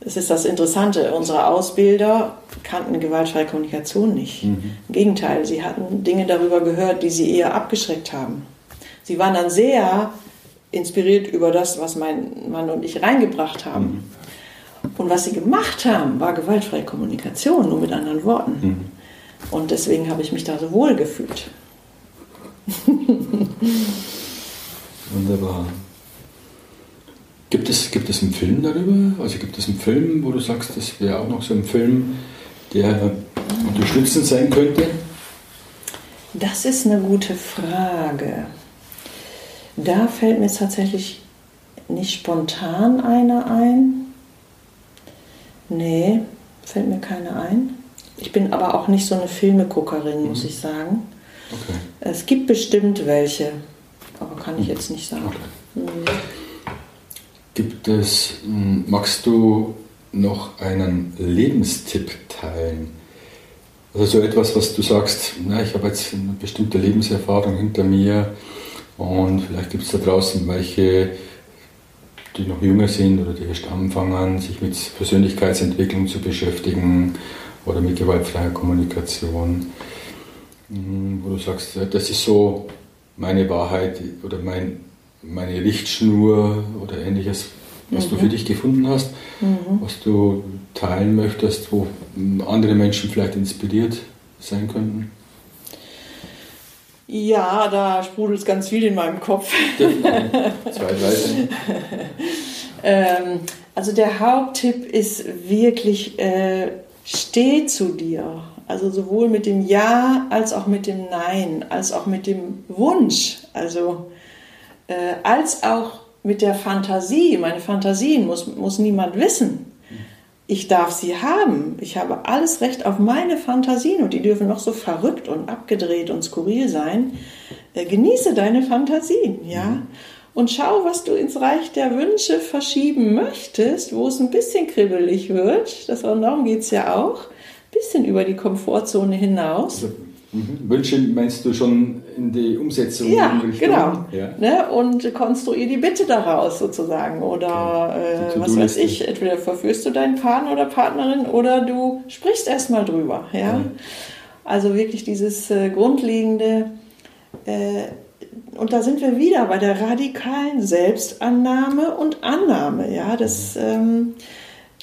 es ist das Interessante, unsere Ausbilder kannten gewaltfreie Kommunikation nicht. Mhm. Im Gegenteil, sie hatten Dinge darüber gehört, die sie eher abgeschreckt haben. Sie waren dann sehr inspiriert über das, was mein Mann und ich reingebracht haben. Mhm. Und was sie gemacht haben, war gewaltfreie Kommunikation, nur mit anderen Worten. Mhm. Und deswegen habe ich mich da so wohl gefühlt. *laughs* Wunderbar. Gibt es, gibt es einen Film darüber? Also gibt es einen Film, wo du sagst, das wäre auch noch so ein Film, der unterstützend sein könnte? Das ist eine gute Frage. Da fällt mir tatsächlich nicht spontan einer ein. Nee, fällt mir keiner ein. Ich bin aber auch nicht so eine Filmeguckerin, mhm. muss ich sagen. Okay. Es gibt bestimmt welche, aber kann ich mhm. jetzt nicht sagen. Okay. Mhm. Gibt es, hm, magst du noch einen Lebenstipp teilen? Also so etwas, was du sagst, na, ich habe jetzt eine bestimmte Lebenserfahrung hinter mir, und vielleicht gibt es da draußen welche, die noch jünger sind oder die erst anfangen, sich mit Persönlichkeitsentwicklung zu beschäftigen oder mit gewaltfreier Kommunikation, hm, wo du sagst, das ist so meine Wahrheit oder mein, meine Richtschnur oder ähnliches, was mhm. du für dich gefunden hast, mhm. was du teilen möchtest, wo andere Menschen vielleicht inspiriert sein könnten? Ja, da sprudelt es ganz viel in meinem Kopf. Zwei Seiten. *laughs* ähm, also der Haupttipp ist wirklich, äh, steh zu dir. Also sowohl mit dem Ja als auch mit dem Nein, als auch mit dem Wunsch. Also äh, als auch mit der Fantasie. Meine Fantasien muss, muss niemand wissen ich darf sie haben. Ich habe alles Recht auf meine Fantasien und die dürfen noch so verrückt und abgedreht und skurril sein. Äh, genieße deine Fantasien, ja. Und schau, was du ins Reich der Wünsche verschieben möchtest, wo es ein bisschen kribbelig wird. Das, darum geht es ja auch. Bisschen über die Komfortzone hinaus. Also Mhm. Wünsche meinst du schon in die Umsetzung? Ja, genau. Ja. Ne? Und konstruier die Bitte daraus sozusagen. Oder okay. äh, was weiß ich, entweder verführst du deinen Partner oder Partnerin oder du sprichst erstmal drüber. Ja? ja? Also wirklich dieses äh, grundlegende, äh, und da sind wir wieder bei der radikalen Selbstannahme und Annahme. Ja, das. Mhm. Ähm,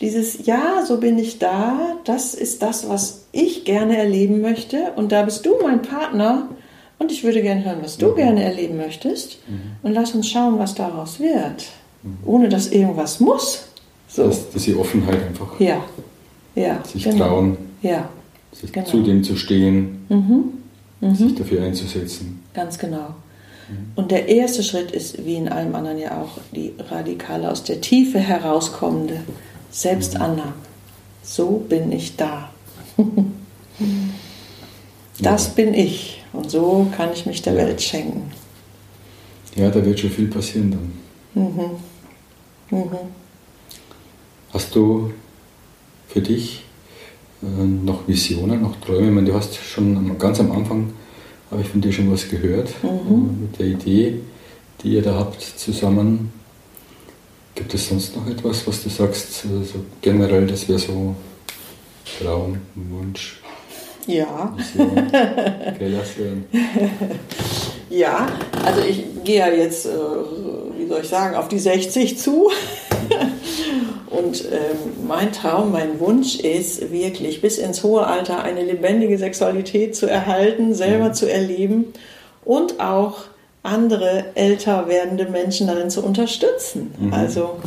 dieses Ja, so bin ich da, das ist das, was ich gerne erleben möchte und da bist du mein Partner und ich würde gerne hören, was du mhm. gerne erleben möchtest mhm. und lass uns schauen, was daraus wird, mhm. ohne dass irgendwas muss, So. Das, diese Offenheit einfach. Ja. ja sich genau. trauen. Ja. Sich genau. zu dem zu stehen. Mhm. Mhm. Sich dafür einzusetzen. Ganz genau. Mhm. Und der erste Schritt ist, wie in allem anderen ja auch, die radikale, aus der Tiefe herauskommende Selbstannahme. So bin ich da. *laughs* das ja. bin ich. Und so kann ich mich der ja. Welt schenken. Ja, da wird schon viel passieren dann. Mhm. Mhm. Hast du für dich äh, noch Visionen, noch Träume? Ich meine, du hast schon ganz am Anfang, habe ich von dir schon was gehört, mhm. Äh, mit der Idee, die ihr da habt zusammen. Gibt es sonst noch etwas, was du sagst, äh, so generell, das wäre so Traum, Wunsch? Ja. Hören. *laughs* Ja, also ich gehe ja jetzt, wie soll ich sagen, auf die 60 zu. *laughs* Und ähm, mein Traum, mein Wunsch ist wirklich bis ins hohe Alter eine lebendige Sexualität zu erhalten, selber mhm. zu erleben und auch andere älter werdende Menschen darin zu unterstützen. Mhm. Also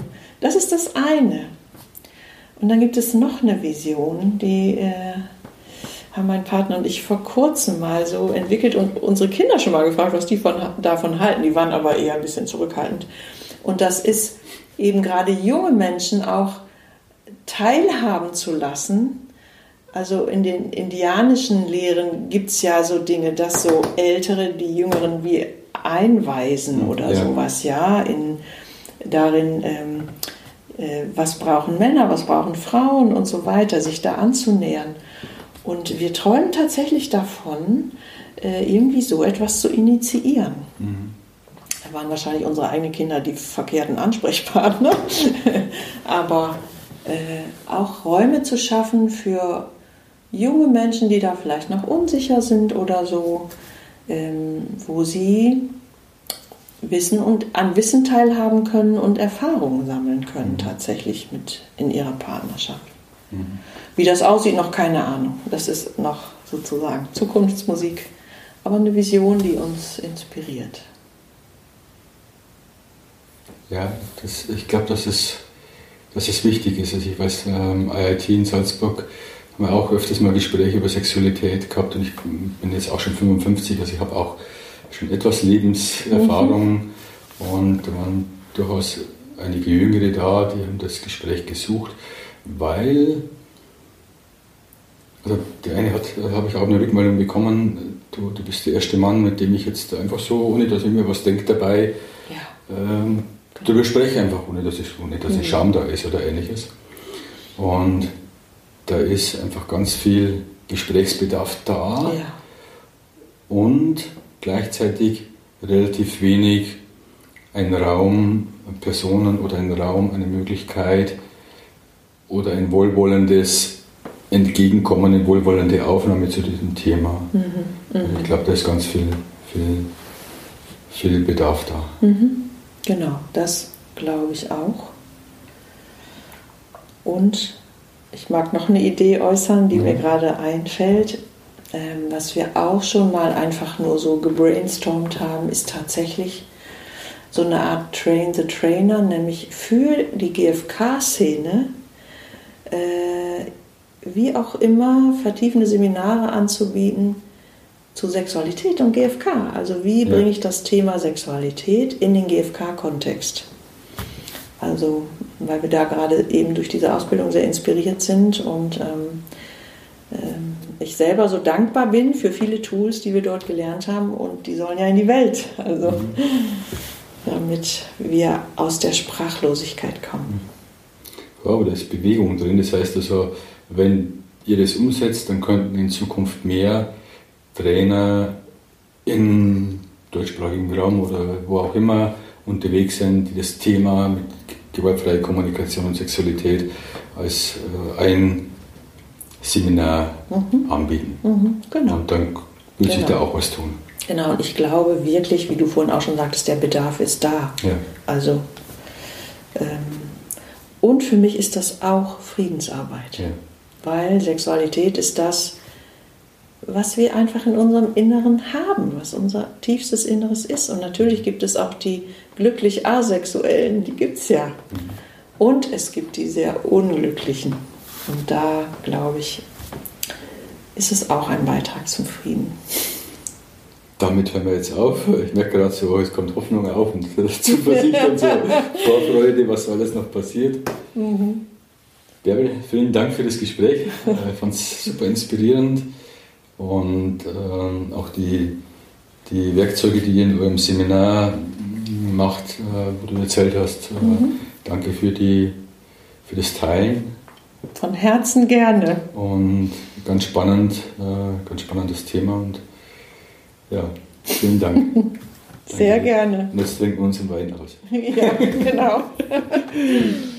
das ist das eine. Und dann gibt es noch eine Vision, die äh, haben mein Partner und ich vor kurzem mal so entwickelt und unsere Kinder schon mal gefragt, was die von, davon halten. Die waren aber eher ein bisschen zurückhaltend. Und das ist eben gerade junge Menschen auch teilhaben zu lassen. Also in den indianischen Lehren gibt es ja so Dinge, dass so Ältere die Jüngeren wie einweisen oder ja. sowas, ja, in, darin, ähm, äh, was brauchen Männer, was brauchen Frauen und so weiter, sich da anzunähern. Und wir träumen tatsächlich davon, äh, irgendwie so etwas zu initiieren. Mhm waren wahrscheinlich unsere eigenen Kinder die verkehrten Ansprechpartner. *laughs* Aber äh, auch Räume zu schaffen für junge Menschen, die da vielleicht noch unsicher sind oder so, ähm, wo sie Wissen und an Wissen teilhaben können und Erfahrungen sammeln können, mhm. tatsächlich mit in ihrer Partnerschaft. Mhm. Wie das aussieht, noch keine Ahnung. Das ist noch sozusagen Zukunftsmusik, aber eine Vision, die uns inspiriert. Ja, das, ich glaube, dass es, dass es wichtig ist. Also ich weiß, ähm, IIT in Salzburg haben wir auch öfters mal Gespräche über Sexualität gehabt und ich bin jetzt auch schon 55, also ich habe auch schon etwas Lebenserfahrung mhm. und da waren durchaus einige Jüngere da, die haben das Gespräch gesucht, weil also der eine hat, habe ich auch eine Rückmeldung bekommen, du, du bist der erste Mann, mit dem ich jetzt einfach so, ohne dass ich mir was denke dabei, ja. ähm, darüber spreche einfach, ohne dass, ich, ohne dass mhm. Scham da ist oder ähnliches. Und da ist einfach ganz viel Gesprächsbedarf da ja. und gleichzeitig relativ wenig ein Raum, Personen oder ein Raum, eine Möglichkeit oder ein wohlwollendes Entgegenkommen, eine wohlwollende Aufnahme zu diesem Thema. Mhm. Mhm. Ich glaube, da ist ganz viel, viel, viel Bedarf da. Mhm. Genau, das glaube ich auch. Und ich mag noch eine Idee äußern, die mhm. mir gerade einfällt. Ähm, was wir auch schon mal einfach nur so gebrainstormt haben, ist tatsächlich so eine Art Train the Trainer, nämlich für die GFK-Szene, äh, wie auch immer, vertiefende Seminare anzubieten, zu Sexualität und GFK. Also wie ja. bringe ich das Thema Sexualität in den GFK-Kontext? Also weil wir da gerade eben durch diese Ausbildung sehr inspiriert sind und ähm, ähm, ich selber so dankbar bin für viele Tools, die wir dort gelernt haben und die sollen ja in die Welt. Also mhm. damit wir aus der Sprachlosigkeit kommen. Ja, aber da ist Bewegung drin. Das heißt also, wenn ihr das umsetzt, dann könnten in Zukunft mehr Trainer im deutschsprachigen Raum oder wo auch immer unterwegs sind, die das Thema mit gewaltfreier Kommunikation und Sexualität als äh, ein Seminar mhm. anbieten. Mhm, genau. Und dann will genau. sich da auch was tun. Genau, und ich glaube wirklich, wie du vorhin auch schon sagtest, der Bedarf ist da. Ja. Also, ähm, und für mich ist das auch Friedensarbeit. Ja. Weil Sexualität ist das, was wir einfach in unserem Inneren haben, was unser tiefstes Inneres ist. Und natürlich gibt es auch die glücklich Asexuellen, die gibt es ja. Und es gibt die sehr Unglücklichen. Und da, glaube ich, ist es auch ein Beitrag zum Frieden. Damit hören wir jetzt auf. Ich merke gerade so, es kommt Hoffnung auf und *laughs* Zuversicht und so Vorfreude, was alles noch passiert. Mhm. Bärbel, vielen Dank für das Gespräch. Ich fand es super inspirierend und ähm, auch die, die Werkzeuge, die ihr in eurem Seminar macht, äh, wo du erzählt hast. Äh, mhm. Danke für, die, für das Teilen. Von Herzen gerne. Und ganz spannend, äh, ganz spannendes Thema und ja, vielen Dank. *laughs* Sehr gerne. Und jetzt trinken wir uns den Wein aus. *laughs* ja, genau. *laughs*